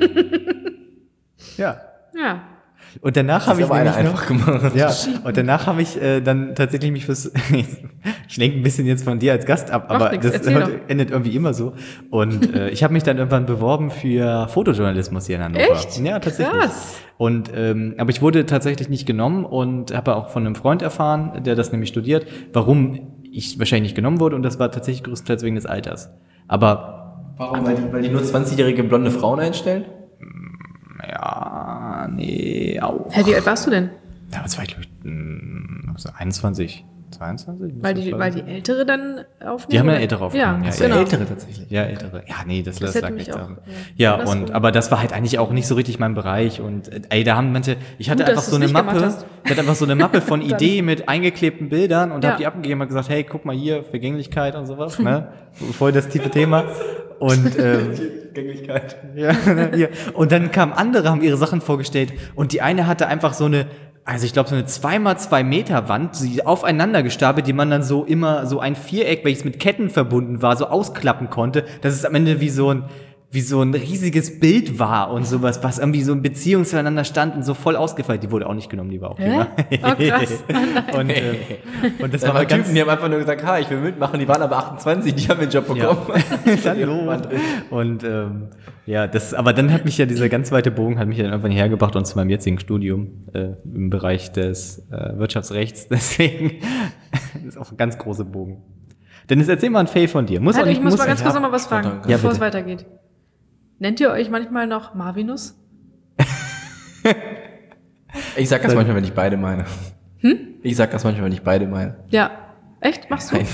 Speaker 2: ja.
Speaker 4: Ja.
Speaker 2: Und danach habe ich
Speaker 3: aber
Speaker 2: nämlich noch,
Speaker 3: einfach gemacht.
Speaker 2: ja, und danach habe ich äh, dann tatsächlich mich fürs, ich lenke ein bisschen jetzt von dir als Gast ab, aber
Speaker 4: nix,
Speaker 2: das
Speaker 4: doch.
Speaker 2: endet irgendwie immer so. Und äh, ich habe mich dann irgendwann beworben für Fotojournalismus hier in Hannover.
Speaker 4: Echt?
Speaker 2: Ja, tatsächlich.
Speaker 4: Krass.
Speaker 2: Und ähm, aber ich wurde tatsächlich nicht genommen und habe auch von einem Freund erfahren, der das nämlich studiert, warum ich wahrscheinlich nicht genommen wurde und das war tatsächlich größtenteils wegen des Alters. Aber
Speaker 3: Warum? Weil die, weil die nur 20-jährige blonde Frauen einstellen?
Speaker 2: Ja, nee, au.
Speaker 4: Hä, wie alt warst du denn?
Speaker 2: Damals war ich, glaube ich, mh, so 21, 22?
Speaker 4: Weil die, weil die Ältere dann aufnehmen?
Speaker 2: Die haben eine
Speaker 4: oder?
Speaker 2: ältere aufgenommen,
Speaker 4: Ja,
Speaker 2: ja,
Speaker 4: genau.
Speaker 3: Ältere tatsächlich.
Speaker 2: Ja, ältere. Ja, nee, das,
Speaker 4: Das
Speaker 2: lag nicht daran.
Speaker 4: ja,
Speaker 2: Ja, und, aber das war halt eigentlich auch nicht so richtig mein Bereich und, äh, ey, da haben manche, ich hatte
Speaker 4: Gut,
Speaker 2: einfach so eine Mappe, ich hatte einfach so eine Mappe von Idee mit eingeklebten Bildern und
Speaker 4: Ja.
Speaker 2: hab die abgegeben und gesagt, hey, guck mal hier, Vergänglichkeit und sowas, ne? Voll das tiefe Thema. Und, ähm,
Speaker 3: Gänglichkeit.
Speaker 2: ja, hier. Und dann kamen andere, haben ihre Sachen vorgestellt und die eine hatte einfach so eine, also ich glaube so eine 2x2 Meter Wand, sie aufeinander gestapelt, die man dann so immer so ein Viereck, welches mit Ketten verbunden war, so ausklappen konnte, dass es am Ende wie so ein wie so ein riesiges Bild war und sowas, was irgendwie so in Beziehung zueinander stand und so voll ausgefeilt. Die wurde auch nicht genommen, die war auch
Speaker 4: Hä? Oh, krass.
Speaker 2: und, äh, und das
Speaker 3: Da
Speaker 2: war
Speaker 3: waren Typen, die haben einfach nur gesagt, ha, ich will mitmachen, die waren aber 28, die haben den Job
Speaker 2: Ja.
Speaker 3: bekommen.
Speaker 2: Hallo. Und ähm, ja, das, aber dann hat mich ja dieser ganz weite Bogen hat mich ja dann irgendwann hergebracht und zu meinem jetzigen Studium äh, im Bereich des äh, Wirtschaftsrechts. Deswegen ist auch ein ganz großer Bogen. Dennis, erzähl mal ein Fail von dir. Muss auch
Speaker 4: Halt,
Speaker 2: nicht,
Speaker 4: ich muss mal ganz kurz
Speaker 2: haben.
Speaker 4: noch mal was fragen.
Speaker 2: Ja,
Speaker 4: bevor es
Speaker 2: bitte.
Speaker 4: weitergeht. Nennt ihr euch manchmal noch Marvinus?
Speaker 3: Ich sag das manchmal, wenn ich beide meine. Ich sag das manchmal, wenn ich beide meine.
Speaker 4: Ja. Echt? Machst du?
Speaker 3: Nein.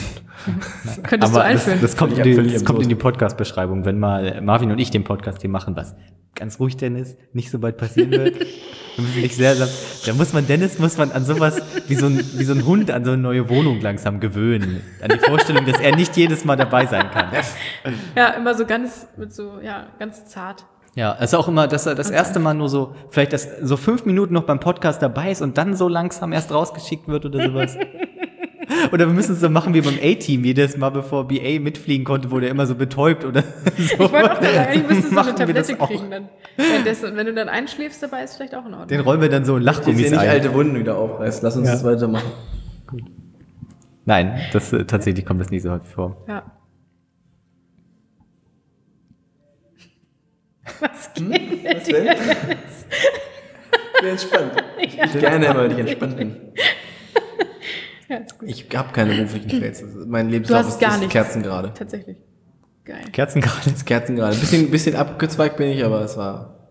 Speaker 4: Könntest
Speaker 2: Aber
Speaker 4: du
Speaker 2: das,
Speaker 4: einführen?
Speaker 2: das kommt, in die, das kommt in die Podcast-Beschreibung, wenn mal Marvin und ich den Podcast hier machen, was ganz ruhig, Dennis, nicht so bald passieren wird. Da wir sehr, da muss man Dennis, muss man an sowas wie so, ein, wie so ein Hund an so eine neue Wohnung langsam gewöhnen. An die Vorstellung, dass er nicht jedes Mal dabei sein kann.
Speaker 4: ja, immer so ganz, mit so, ja, ganz zart.
Speaker 2: Ja, es ist auch immer, dass er das erste Mal nur so, vielleicht das, so fünf Minuten noch beim Podcast dabei ist und dann so langsam erst rausgeschickt wird oder sowas. Oder wir müssen es so machen wie beim A-Team, jedes Mal bevor BA mitfliegen konnte, wurde er immer so betäubt oder so.
Speaker 4: Ich wollte auch sagen, eigentlich müsstest du so eine
Speaker 2: das
Speaker 4: Tablette kriegen dann. Währenddessen. Und wenn du dann einschläfst dabei, ist vielleicht auch in Ordnung.
Speaker 2: Den rollen wir dann so in
Speaker 3: Dass
Speaker 2: Lachgummis
Speaker 3: ihr nicht
Speaker 2: ein.
Speaker 3: alte Wunden wieder aufreißt. Lass uns
Speaker 2: Ja.
Speaker 3: das weitermachen.
Speaker 2: Nein, das, äh, tatsächlich kommt das nicht so häufig vor.
Speaker 4: Ja. Was geht
Speaker 3: Was denn? Bin entspannt. Ich gerne, weil ich entspannt bin.
Speaker 4: Ja.
Speaker 3: Ich habe keine beruflichen Fails. Mein Lebenslauf ist,
Speaker 4: gar
Speaker 3: ist
Speaker 4: nichts.
Speaker 3: Kerzengerade.
Speaker 4: Tatsächlich. Geil.
Speaker 2: Kerzen gerade.
Speaker 3: Ist Kerzengerade. Bisschen, bisschen abgezweigt bin ich, aber es war.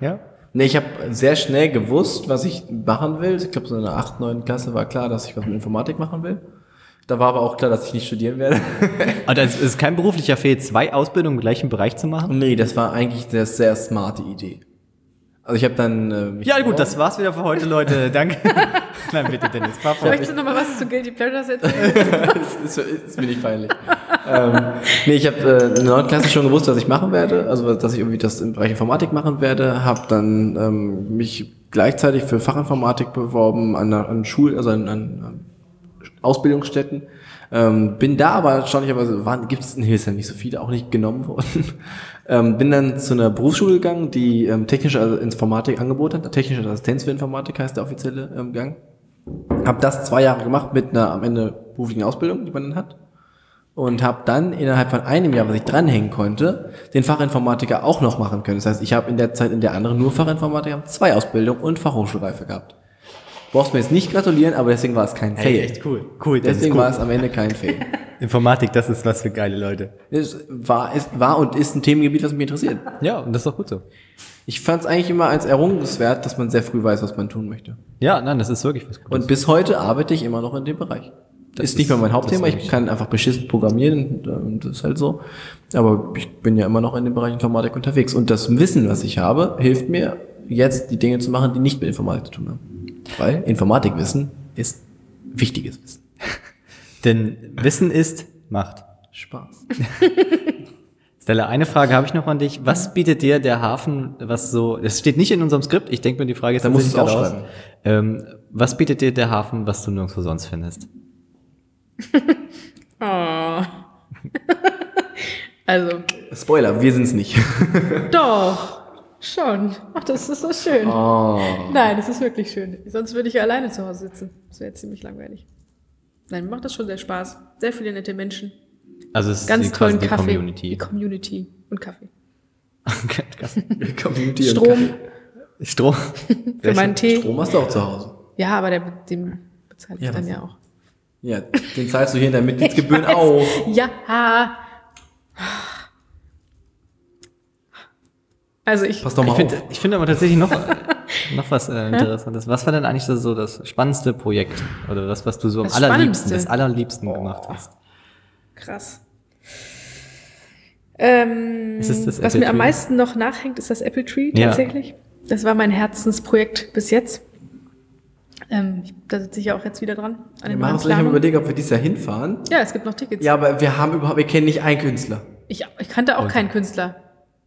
Speaker 2: Ja?
Speaker 3: Nee, ich habe sehr schnell gewusst, was ich machen will. Ich glaube, so in der 8., 9. Klasse war klar, dass ich was mit Informatik machen will. Da war aber auch klar, dass ich nicht studieren werde.
Speaker 2: Und es ist kein beruflicher Fehl, zwei Ausbildungen im gleichen Bereich zu machen?
Speaker 3: nee, das war eigentlich eine sehr smarte Idee. Also ich habe dann... Äh,
Speaker 2: Ja, gut, das war's wieder für heute, Leute. Danke. Nein, bitte, Dennis. Fort.
Speaker 4: Möchtest du noch mal was zu Guilty Pleasures erzählen?
Speaker 3: das ist, ist mir nicht peinlich. ähm, nee, ich habe äh, in der 9. Klasse schon gewusst, was ich machen werde, also dass ich irgendwie das im Bereich Informatik machen werde, habe dann ähm, mich gleichzeitig für Fachinformatik beworben an, einer- an Schul, also an, an, Ausbildungsstätten. Ähm, bin da aber erstaunlicherweise, gibt es in Hilsheim nicht so viele, auch nicht genommen worden. Ähm, bin dann zu einer Berufsschule gegangen, die ähm, technische Informatik angeboten hat. Technische Assistenz für Informatik heißt der offizielle ähm, Gang. Habe das zwei Jahre gemacht mit einer am Ende beruflichen Ausbildung, die man dann hat. Und habe dann innerhalb von einem Jahr, was ich dranhängen konnte, den Fachinformatiker auch noch machen können. Das heißt, ich habe in der Zeit in der anderen nur Fachinformatiker, zwei Ausbildungen und Fachhochschulreife gehabt. Brauchst mir jetzt nicht gratulieren, aber deswegen war es kein Fail.
Speaker 2: Hey, echt cool. Cool,
Speaker 3: Deswegen
Speaker 2: ist
Speaker 3: war
Speaker 2: cool.
Speaker 3: es am Ende kein Fail.
Speaker 2: Informatik, das ist was für geile Leute.
Speaker 3: Es war, es war und ist ein Themengebiet, was mich interessiert.
Speaker 2: Ja, und das ist doch gut so.
Speaker 3: Ich fand es eigentlich immer als errungenswert, dass man sehr früh weiß, was man tun möchte.
Speaker 2: Ja, nein, das ist wirklich was Gutes.
Speaker 3: Und bis heute arbeite ich immer noch in dem Bereich. Das ist nicht mehr mein Hauptthema. Ich kann einfach beschissen programmieren und das ist halt so. Aber ich bin ja immer noch in dem Bereich Informatik unterwegs. Und das Wissen, was ich habe, hilft mir jetzt die Dinge zu machen, die nicht mit Informatik zu tun haben. Weil Informatikwissen ist wichtiges Wissen.
Speaker 2: Denn Wissen ist Macht.
Speaker 3: Spaß.
Speaker 2: Stella, eine Frage habe ich noch an dich. Was bietet dir der Hafen, was so, das steht nicht in unserem Skript, ich denke mir, die Frage ist
Speaker 3: Da musst du es
Speaker 2: gerade aus. Ähm, was bietet dir der Hafen, was du nirgendwo sonst findest?
Speaker 4: Oh. also,
Speaker 3: Spoiler, wir sind's nicht.
Speaker 4: doch. Schon. Ach, das ist so schön.
Speaker 3: Oh.
Speaker 4: Nein, das ist wirklich schön. Sonst würde ich ja alleine zu Hause sitzen. Das wäre ziemlich langweilig. Nein, mir macht das schon sehr Spaß. Sehr viele nette Menschen.
Speaker 2: Also es
Speaker 4: Ganz
Speaker 2: ist quasi
Speaker 4: tollen
Speaker 2: die
Speaker 4: Kaffee. Die
Speaker 2: Community.
Speaker 4: Community und Kaffee.
Speaker 3: Community und
Speaker 4: Strom
Speaker 2: Strom.
Speaker 4: für meinen Tee.
Speaker 3: Strom hast du auch zu Hause.
Speaker 4: Ja, aber der, den bezahle ich
Speaker 3: Ja,
Speaker 4: dann ja auch.
Speaker 3: Ja, den zahlst du hier in der Mitgliedsgebühren auch.
Speaker 4: Ja. Also ich,
Speaker 3: Pass doch mal
Speaker 2: Ich finde
Speaker 3: auf.
Speaker 2: ich finde aber tatsächlich noch, noch was äh, Interessantes. Was war denn eigentlich so, so das spannendste Projekt? Oder das, was du so am
Speaker 4: Das
Speaker 2: allerliebsten, das allerliebsten gemacht hast?
Speaker 4: krass. Ähm,
Speaker 2: Ist es das
Speaker 4: was
Speaker 2: Apple
Speaker 4: mir am
Speaker 2: Tree?
Speaker 4: meisten noch nachhängt, ist das Apple Tree
Speaker 2: Ja.
Speaker 4: tatsächlich. Das war mein Herzensprojekt bis jetzt. Ähm, ich, da sitze ich ja auch jetzt wieder dran. An
Speaker 3: Wir machen uns gleich mal überlegen, ob wir dieses Jahr hinfahren.
Speaker 4: Ja, es gibt noch Tickets.
Speaker 3: Ja, aber wir haben überhaupt, wir kennen nicht einen Künstler.
Speaker 4: Ich, ich kannte auch keinen Künstler.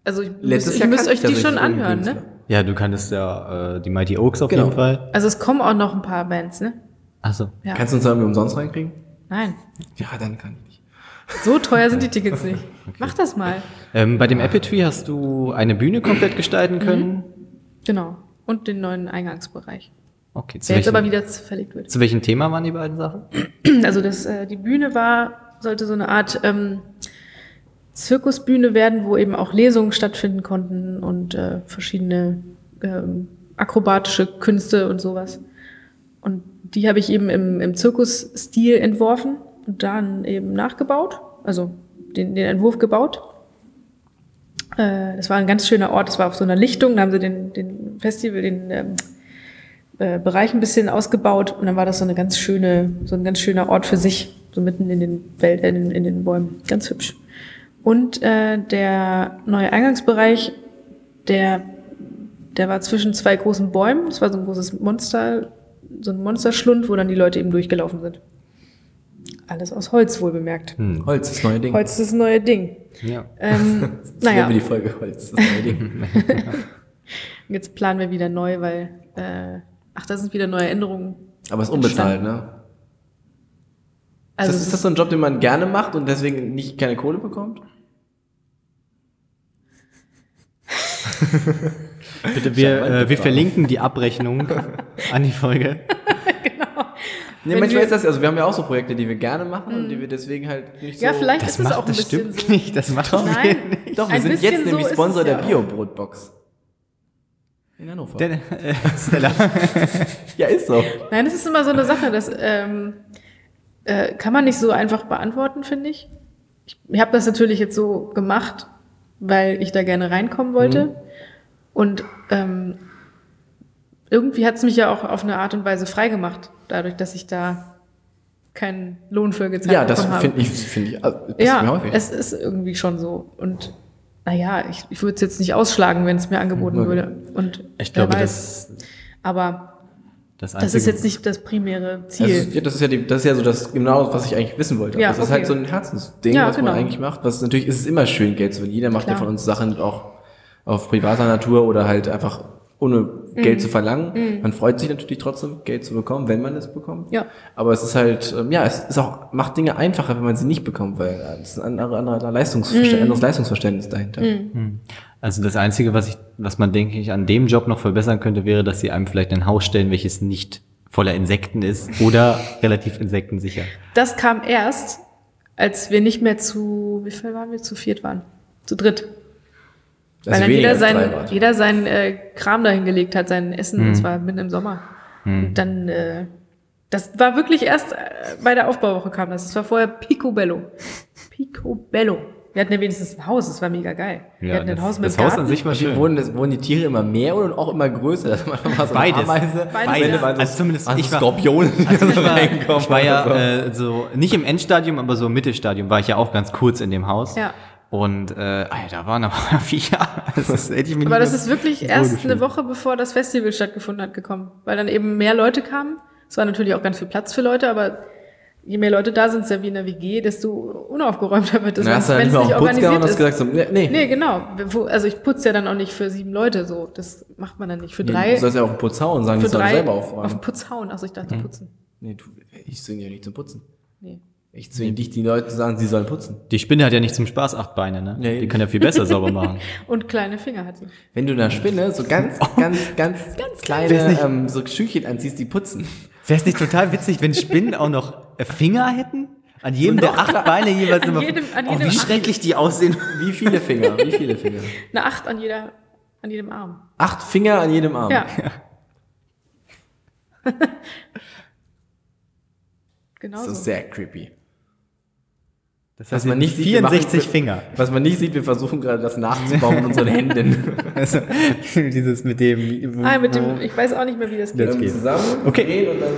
Speaker 4: Also ich,
Speaker 3: Letztes
Speaker 4: müsst,
Speaker 3: Jahr
Speaker 4: ihr müsst euch
Speaker 3: ich
Speaker 4: die schon anhören, ne?
Speaker 2: Ja, du kanntest ja äh, die Mighty Oaks auf
Speaker 3: Genau.
Speaker 2: jeden Fall.
Speaker 4: Also es kommen auch noch ein paar Bands, ne?
Speaker 2: Achso.
Speaker 4: Ja.
Speaker 3: Kannst du uns sagen, wir umsonst reinkriegen?
Speaker 4: Nein.
Speaker 3: Ja, dann kann ich nicht.
Speaker 4: So teuer sind die Tickets nicht. Mach das mal.
Speaker 2: Ähm, bei dem Apple Tree hast du eine Bühne komplett gestalten können.
Speaker 4: Genau. Und den neuen Eingangsbereich.
Speaker 2: Okay, zu
Speaker 4: Der jetzt
Speaker 2: welchem,
Speaker 4: aber wieder verlegt wird.
Speaker 2: zu welchem Thema waren die beiden Sachen?
Speaker 4: Also das, äh, die Bühne war, sollte so eine Art ähm, Zirkusbühne werden, wo eben auch Lesungen stattfinden konnten und äh, verschiedene ähm, akrobatische Künste und sowas. Und die habe ich eben im, im Zirkusstil entworfen und dann eben nachgebaut, also den, den Entwurf gebaut. Äh, das war ein ganz schöner Ort, das war auf so einer Lichtung, da haben sie den, den Festival, den ähm, äh, Bereich ein bisschen ausgebaut und dann war das so eine ganz schöne, so ein ganz schöner Ort für sich, so mitten in den Wäldern, in, in den Bäumen, ganz hübsch. Und äh, der neue Eingangsbereich, der, der war zwischen zwei großen Bäumen. Das war so ein großes Monster, so ein Monsterschlund, wo dann die Leute eben durchgelaufen sind. Alles aus Holz, wohl bemerkt.
Speaker 3: Holz, das neue Ding.
Speaker 4: Holz ist das neue Ding.
Speaker 2: Ja.
Speaker 4: Ähm,
Speaker 3: Das
Speaker 4: naja,
Speaker 3: wir die Folge Holz, das neue Ding.
Speaker 4: jetzt planen wir wieder neu, weil, äh, ach, da sind wieder neue Änderungen.
Speaker 3: Aber es ist unbezahlt, ne?
Speaker 4: Also
Speaker 3: ist, das,
Speaker 4: es
Speaker 3: ist das so ein Job, den man gerne macht und deswegen nicht keine Kohle bekommt?
Speaker 2: Bitte, wir, äh, wir verlinken die Abrechnung an die Folge.
Speaker 3: Nee,
Speaker 4: Wenn
Speaker 3: manchmal
Speaker 4: wir-
Speaker 3: ist das, also wir haben ja auch so Projekte, die wir gerne machen und die wir deswegen halt nicht so...
Speaker 4: ja, vielleicht
Speaker 2: Das
Speaker 4: ist es
Speaker 2: macht
Speaker 4: auch ein
Speaker 2: das
Speaker 4: bisschen
Speaker 2: stimmt
Speaker 4: so.
Speaker 2: nicht. Das macht doch
Speaker 4: Nein,
Speaker 3: Doch, wir
Speaker 4: ein
Speaker 3: sind
Speaker 4: bisschen
Speaker 3: jetzt nämlich
Speaker 4: so ist
Speaker 3: Sponsor
Speaker 4: es
Speaker 3: der
Speaker 4: ja.
Speaker 3: Bio-Brotbox. In Hannover.
Speaker 2: Der, äh, Stella.
Speaker 3: ja, ist so.
Speaker 4: Nein, das ist immer so eine Sache, das ähm, äh, kann man nicht so einfach beantworten, finde ich. Ich, ich habe das natürlich jetzt so gemacht, weil ich da gerne reinkommen wollte.
Speaker 3: Mhm.
Speaker 4: Und ähm, irgendwie hat es mich ja auch auf eine Art und Weise frei gemacht, dadurch, dass ich da keinen Lohn für gezahlt
Speaker 3: Ja, das
Speaker 4: habe.
Speaker 3: finde ich, finde ich, also, das ist mir
Speaker 4: Ja, es ist irgendwie schon so. Und naja, ich, ich würde es jetzt nicht ausschlagen, wenn es mir angeboten
Speaker 3: Okay.
Speaker 4: würde. Und
Speaker 2: Ich glaube,
Speaker 4: weiß.
Speaker 2: das,
Speaker 4: Aber
Speaker 2: das,
Speaker 4: das ist jetzt nicht das primäre
Speaker 3: Das
Speaker 4: Ziel.
Speaker 3: ist, ja, das ist ja, die, das ist ja so das genau, was ich eigentlich wissen wollte.
Speaker 4: Ja,
Speaker 3: das ist
Speaker 4: okay.
Speaker 3: halt so ein Herzensding,
Speaker 4: Ja,
Speaker 3: was man
Speaker 4: genau.
Speaker 3: eigentlich macht. Was natürlich ist es immer schön, Geld zu verdienen. Jeder macht ja
Speaker 4: Klar.
Speaker 3: von uns Sachen auch auf privater Natur oder halt einfach ohne
Speaker 4: Mhm.
Speaker 3: Geld zu verlangen. Man freut sich natürlich trotzdem, Geld zu bekommen, wenn man es bekommt.
Speaker 4: Ja.
Speaker 3: Aber es ist halt, ähm, ja, es ist auch, macht Dinge einfacher, wenn man sie nicht bekommt, weil äh, es ist ein anderer, anderer Leistungsverständnis,
Speaker 4: Mhm.
Speaker 3: anderes Leistungsverständnis dahinter.
Speaker 2: Also das Einzige, was ich, was man, denke ich, an dem Job noch verbessern könnte, wäre, dass sie einem vielleicht ein Haus stellen, welches nicht voller Insekten ist oder relativ insektensicher.
Speaker 4: Das kam erst, als wir nicht mehr zu, wie viel waren wir? Zu viert waren. Zu dritt. Weil
Speaker 3: Also
Speaker 4: dann jeder
Speaker 3: als drei
Speaker 4: sein,
Speaker 3: wart.
Speaker 4: jeder sein äh, Kram dahin gelegt hat, sein Essen,
Speaker 3: Mhm.
Speaker 4: und zwar mitten im Sommer. Und dann, äh, das war wirklich erst äh, bei der Aufbauwoche kam das. Das war vorher Picobello. Picobello. Wir hatten ja wenigstens ein Haus, das war mega geil. wir hatten ein
Speaker 2: das,
Speaker 4: Haus mit
Speaker 2: das Haus
Speaker 4: Garten.
Speaker 2: an sich war schön.
Speaker 3: wurden, das, wurden die Tiere immer mehr oder auch immer größer? Das war so
Speaker 2: Beides.
Speaker 3: Ameise.
Speaker 4: Beides,
Speaker 3: Ende
Speaker 4: ja.
Speaker 2: Also zumindest
Speaker 3: waren so
Speaker 2: ich war-
Speaker 3: Skorpione, die
Speaker 2: Also ich
Speaker 3: so
Speaker 2: war, ich war ja
Speaker 3: so.
Speaker 2: äh, so, nicht im Endstadium, aber so im Mittelstadium war ich ja auch ganz kurz in dem Haus.
Speaker 4: Ja.
Speaker 2: Und äh, ja, da waren aber Viecher. Das hätte ich mir
Speaker 4: Aber das ist wirklich
Speaker 2: so
Speaker 4: erst
Speaker 2: gefühlt.
Speaker 4: eine Woche bevor das Festival stattgefunden hat gekommen, weil dann eben mehr Leute kamen. Es war natürlich auch ganz viel Platz für Leute, aber je mehr Leute da sind, ist ja wie in der WG, desto unaufgeräumter wird es,
Speaker 3: du
Speaker 4: wenn
Speaker 3: halt
Speaker 4: es
Speaker 3: lieber
Speaker 4: nicht
Speaker 3: auf den Putz gehauen und hast
Speaker 4: organisiert ist.
Speaker 3: gesagt so, nee, nee.
Speaker 4: Nee, genau. Also ich putze ja dann auch nicht für sieben Leute so. Das macht man dann nicht. Für drei.
Speaker 3: Du sollst ja auch einen Putz hauen und sagen, sollen
Speaker 4: drei
Speaker 3: selber
Speaker 4: auf
Speaker 3: aufräumen.
Speaker 4: Putz hauen. Also ich dachte putzen.
Speaker 3: Nee, du, ich zwinge ja nicht zum Putzen.
Speaker 4: Nee.
Speaker 3: Ich zwinge dich, die Leute zu sagen, sie sollen putzen.
Speaker 2: Die Spinne hat ja nicht zum Spaß acht Beine, ne?
Speaker 3: Nee.
Speaker 2: Die kann ja viel besser sauber machen.
Speaker 4: Und kleine Finger hat sie.
Speaker 3: Wenn du einer Spinne so ganz, ganz, ganz,
Speaker 2: Weiß
Speaker 3: kleine
Speaker 2: nicht.
Speaker 3: ähm, so Schüchchen anziehst, die putzen.
Speaker 2: Wäre es nicht total witzig, wenn Spinnen auch noch Finger hätten? An jedem der acht Beine jeweils immer.
Speaker 4: jedem- an
Speaker 2: oh, wie schrecklich die aussehen.
Speaker 3: Wie viele Finger? Wie viele Finger?
Speaker 4: Eine Acht an jeder, an jedem Arm.
Speaker 3: Acht Finger an jedem Arm.
Speaker 4: Ja. genau
Speaker 3: Das ist
Speaker 4: so.
Speaker 3: sehr creepy.
Speaker 2: Das
Speaker 3: Was man nicht sieht, wir
Speaker 2: 64
Speaker 3: machen-
Speaker 2: Finger.
Speaker 3: Was man nicht sieht, wir versuchen gerade das nachzubauen mit unseren Händen.
Speaker 2: Also, dieses mit dem.
Speaker 4: Ah, mit dem, ich weiß auch nicht mehr, wie das geht.
Speaker 2: Das geht.
Speaker 3: zusammen
Speaker 2: Okay.
Speaker 3: drehen und dann,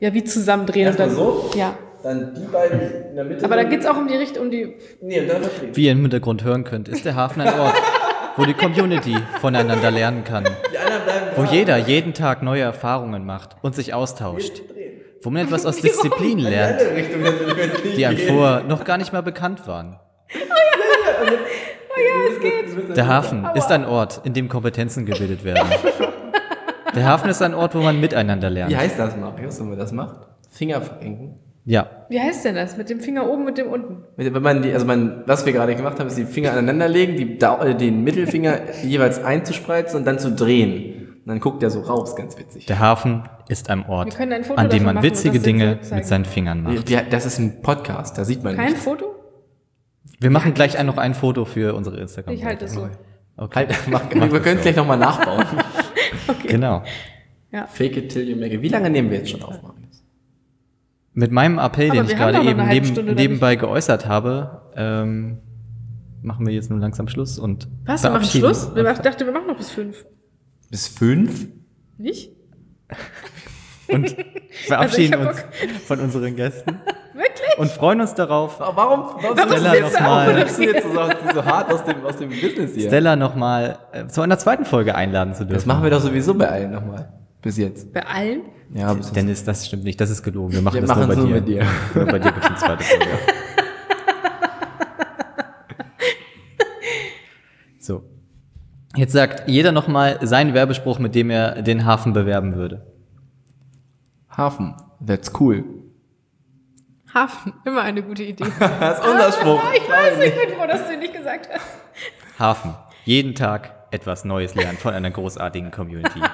Speaker 4: Ja, wie zusammendrehen und
Speaker 3: Erstmal
Speaker 4: dann.
Speaker 3: so?
Speaker 4: Ja.
Speaker 3: dann die beiden in der Mitte.
Speaker 4: Aber da geht's auch um die Richtung, um die.
Speaker 3: Nee, und dann verdrehen.
Speaker 2: Wie ihr im Hintergrund hören könnt, ist der Hafen ein Ort, wo die Community voneinander lernen kann.
Speaker 3: Die anderen bleiben
Speaker 2: Wo
Speaker 3: da.
Speaker 2: jeder jeden Tag neue Erfahrungen macht und sich austauscht. Wo man etwas aus Disziplin lernt, die einem vorher noch gar nicht mal bekannt waren. Der Hafen ist ein Ort, in dem Kompetenzen gebildet werden. Der Hafen ist ein Ort, wo man miteinander
Speaker 3: Wie
Speaker 2: lernt.
Speaker 3: heißt das, Marius, wenn man das macht? Finger verrenken.
Speaker 2: Ja,
Speaker 4: Wie heißt denn das? Mit dem Finger oben, mit dem unten?
Speaker 3: Wenn man die, also man, was wir gerade gemacht haben, ist die Finger aneinander legen, die, Dau- äh, den Mittelfinger jeweils einzuspreizen und dann zu drehen. Und dann guckt der so raus, ganz witzig.
Speaker 2: der Hafen ist ein Ort,
Speaker 4: ein
Speaker 2: an dem man
Speaker 4: machen und
Speaker 2: witzige Dinge mit seinen Fingern macht.
Speaker 3: Ja, das ist ein Podcast, da sieht man
Speaker 4: Kein
Speaker 3: nichts.
Speaker 4: Foto?
Speaker 2: Wir machen gleich ein, noch ein Foto für unsere instagram
Speaker 4: Ich halte es so.
Speaker 2: Okay.
Speaker 3: Halt, mach,
Speaker 2: Mach
Speaker 3: wir können es
Speaker 2: so.
Speaker 3: gleich nochmal nachbauen.
Speaker 2: Genau.
Speaker 3: Fake it till you make it. Wie lange nehmen wir jetzt schon auf, Marius?
Speaker 2: Mit meinem Appell,
Speaker 4: Aber
Speaker 2: den ich gerade eben neben, nebenbei geäußert habe, ähm, machen wir jetzt nun langsam Schluss und
Speaker 4: Was? Wir machen
Speaker 2: verabschieden
Speaker 4: Schluss? Wir
Speaker 2: uns.
Speaker 4: mach- dachte, wir machen noch bis fünf.
Speaker 3: Bis fünf?
Speaker 4: Nicht?
Speaker 2: und verabschieden
Speaker 4: Also
Speaker 2: uns von unseren Gästen? und freuen uns darauf,
Speaker 3: Warum, warum,
Speaker 2: Stella
Speaker 4: ist das
Speaker 2: noch
Speaker 4: auch
Speaker 2: mal-
Speaker 4: oder
Speaker 3: bist du jetzt so, hart aus dem, aus dem Business hier?
Speaker 2: Stella nochmal äh, zu einer zweiten Folge einladen zu dürfen.
Speaker 3: Das machen wir doch sowieso bei allen nochmal. Bis jetzt.
Speaker 4: Bei allen?
Speaker 3: Ja, bis jetzt.
Speaker 2: Dennis, das stimmt nicht, das ist gelogen. Wir machen
Speaker 3: Wir
Speaker 2: das nur
Speaker 3: machen's
Speaker 2: bei
Speaker 3: nur
Speaker 2: dir.
Speaker 3: mit dir.
Speaker 2: Nur bei dir gibt es eine zweite Folge. so. Jetzt sagt jeder nochmal seinen Werbespruch, mit dem er den Hafen bewerben würde.
Speaker 3: Hafen. That's cool.
Speaker 4: Hafen. Immer eine gute Idee.
Speaker 3: Das ist unser Spruch.
Speaker 4: Ah, ich weiß, ich bin froh, dass du ihn nicht gesagt hast.
Speaker 2: Hafen. Jeden Tag etwas Neues lernen von einer großartigen Community.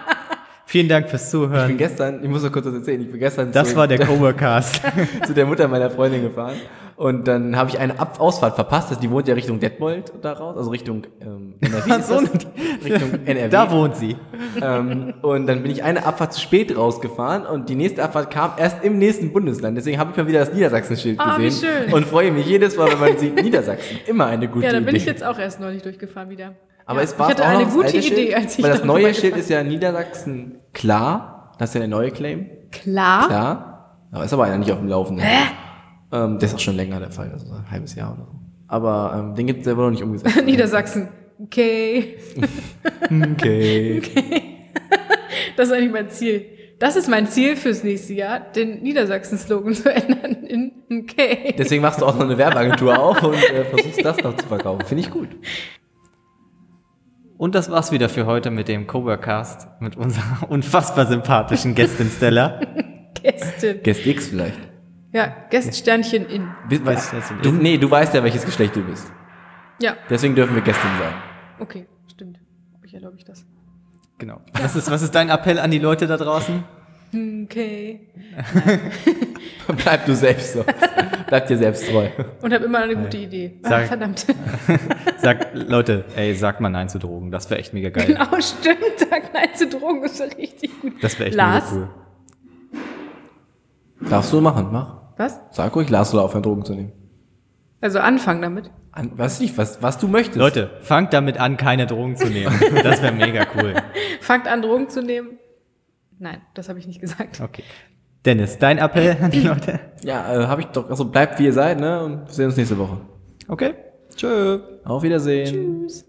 Speaker 2: Vielen Dank fürs
Speaker 3: Ich bin
Speaker 2: Zuhören.
Speaker 3: gestern, ich muss noch kurz was erzählen, ich bin gestern
Speaker 2: Das
Speaker 3: zu,
Speaker 2: war der Coworcast.
Speaker 3: zu der Mutter meiner Freundin gefahren und dann habe ich eine Ab Ausfahrt verpasst, also die wohnt ja Richtung Detmold da raus, also Richtung ähm, NRW.
Speaker 2: so.
Speaker 3: Richtung NRW.
Speaker 2: Da wohnt sie.
Speaker 3: ähm, und dann bin ich eine Abfahrt zu spät rausgefahren und die nächste Abfahrt kam erst im nächsten Bundesland. Deswegen habe ich mal wieder das Niedersachsen-Schild
Speaker 4: Ah, wie
Speaker 3: gesehen
Speaker 4: schön.
Speaker 3: und freue mich jedes Mal, wenn man sieht Niedersachsen. Immer eine gute
Speaker 4: Ja, dann bin
Speaker 3: Idee.
Speaker 4: ich jetzt auch erst neulich durchgefahren wieder.
Speaker 3: Aber
Speaker 4: ja,
Speaker 3: es war
Speaker 4: ich hatte
Speaker 3: auch
Speaker 4: eine
Speaker 3: das
Speaker 4: gute Idee,
Speaker 3: Schild,
Speaker 4: als ich
Speaker 3: weil das
Speaker 4: da
Speaker 3: neue Schild ist ja Niedersachsen klar. Das ist ja der neue Claim.
Speaker 4: Klar.
Speaker 3: Klar. Aber ist aber einer nicht auf dem Laufenden. Ähm, der ist auch schon länger der Fall, also ein halbes Jahr oder so. Aber ähm, den gibt es selber noch nicht umgesetzt.
Speaker 4: Niedersachsen. Okay.
Speaker 3: okay.
Speaker 4: Das ist eigentlich mein Ziel. Das ist mein Ziel fürs nächste Jahr, den Niedersachsen-Slogan zu ändern in okay.
Speaker 3: Deswegen machst du auch noch eine Werbeagentur auf und äh, versuchst das noch zu verkaufen. Finde ich gut.
Speaker 2: Und das war's wieder für heute mit dem Coworkast mit unserer unfassbar sympathischen Gästin Stella.
Speaker 4: Gästin.
Speaker 3: Guest X vielleicht.
Speaker 4: Ja, Gäststernchen in.
Speaker 2: X.
Speaker 3: Du, nee, du weißt ja, welches Geschlecht du bist.
Speaker 4: Ja,
Speaker 3: Deswegen dürfen wir Gästin sein.
Speaker 4: okay, stimmt. Ich erlaube ich das.
Speaker 2: Genau. Was ist, was ist dein Appell an die Leute da draußen?
Speaker 4: Okay.
Speaker 3: Bleib du selbst so. Bleib dir selbst treu.
Speaker 4: Und habe immer eine gute Idee. Ah,
Speaker 2: Sag-
Speaker 4: verdammt.
Speaker 2: Sag, Leute, ey, sag mal Nein zu Drogen. Das wäre echt mega geil.
Speaker 4: genau, stimmt. Sag Nein zu Drogen ist ja richtig gut.
Speaker 2: Das wäre echt
Speaker 4: Lars?
Speaker 2: mega cool.
Speaker 3: Darfst du machen, mach.
Speaker 4: Was?
Speaker 3: Sag ruhig, Lars soll aufhören, Drogen zu nehmen.
Speaker 4: Also anfangen damit.
Speaker 3: An, was nicht, was, was du möchtest.
Speaker 2: Leute, fangt damit an, keine Drogen zu nehmen. Das wäre mega cool.
Speaker 4: Fangt an, Drogen zu nehmen. Nein, das habe ich nicht gesagt.
Speaker 2: Okay. Dennis, dein Appell an die Leute?
Speaker 3: Ja, äh, habe ich doch. Also bleibt wie ihr seid, ne? Und wir sehen uns nächste Woche.
Speaker 2: Okay. Tschö.
Speaker 3: Auf Wiedersehen.
Speaker 4: Tschüss.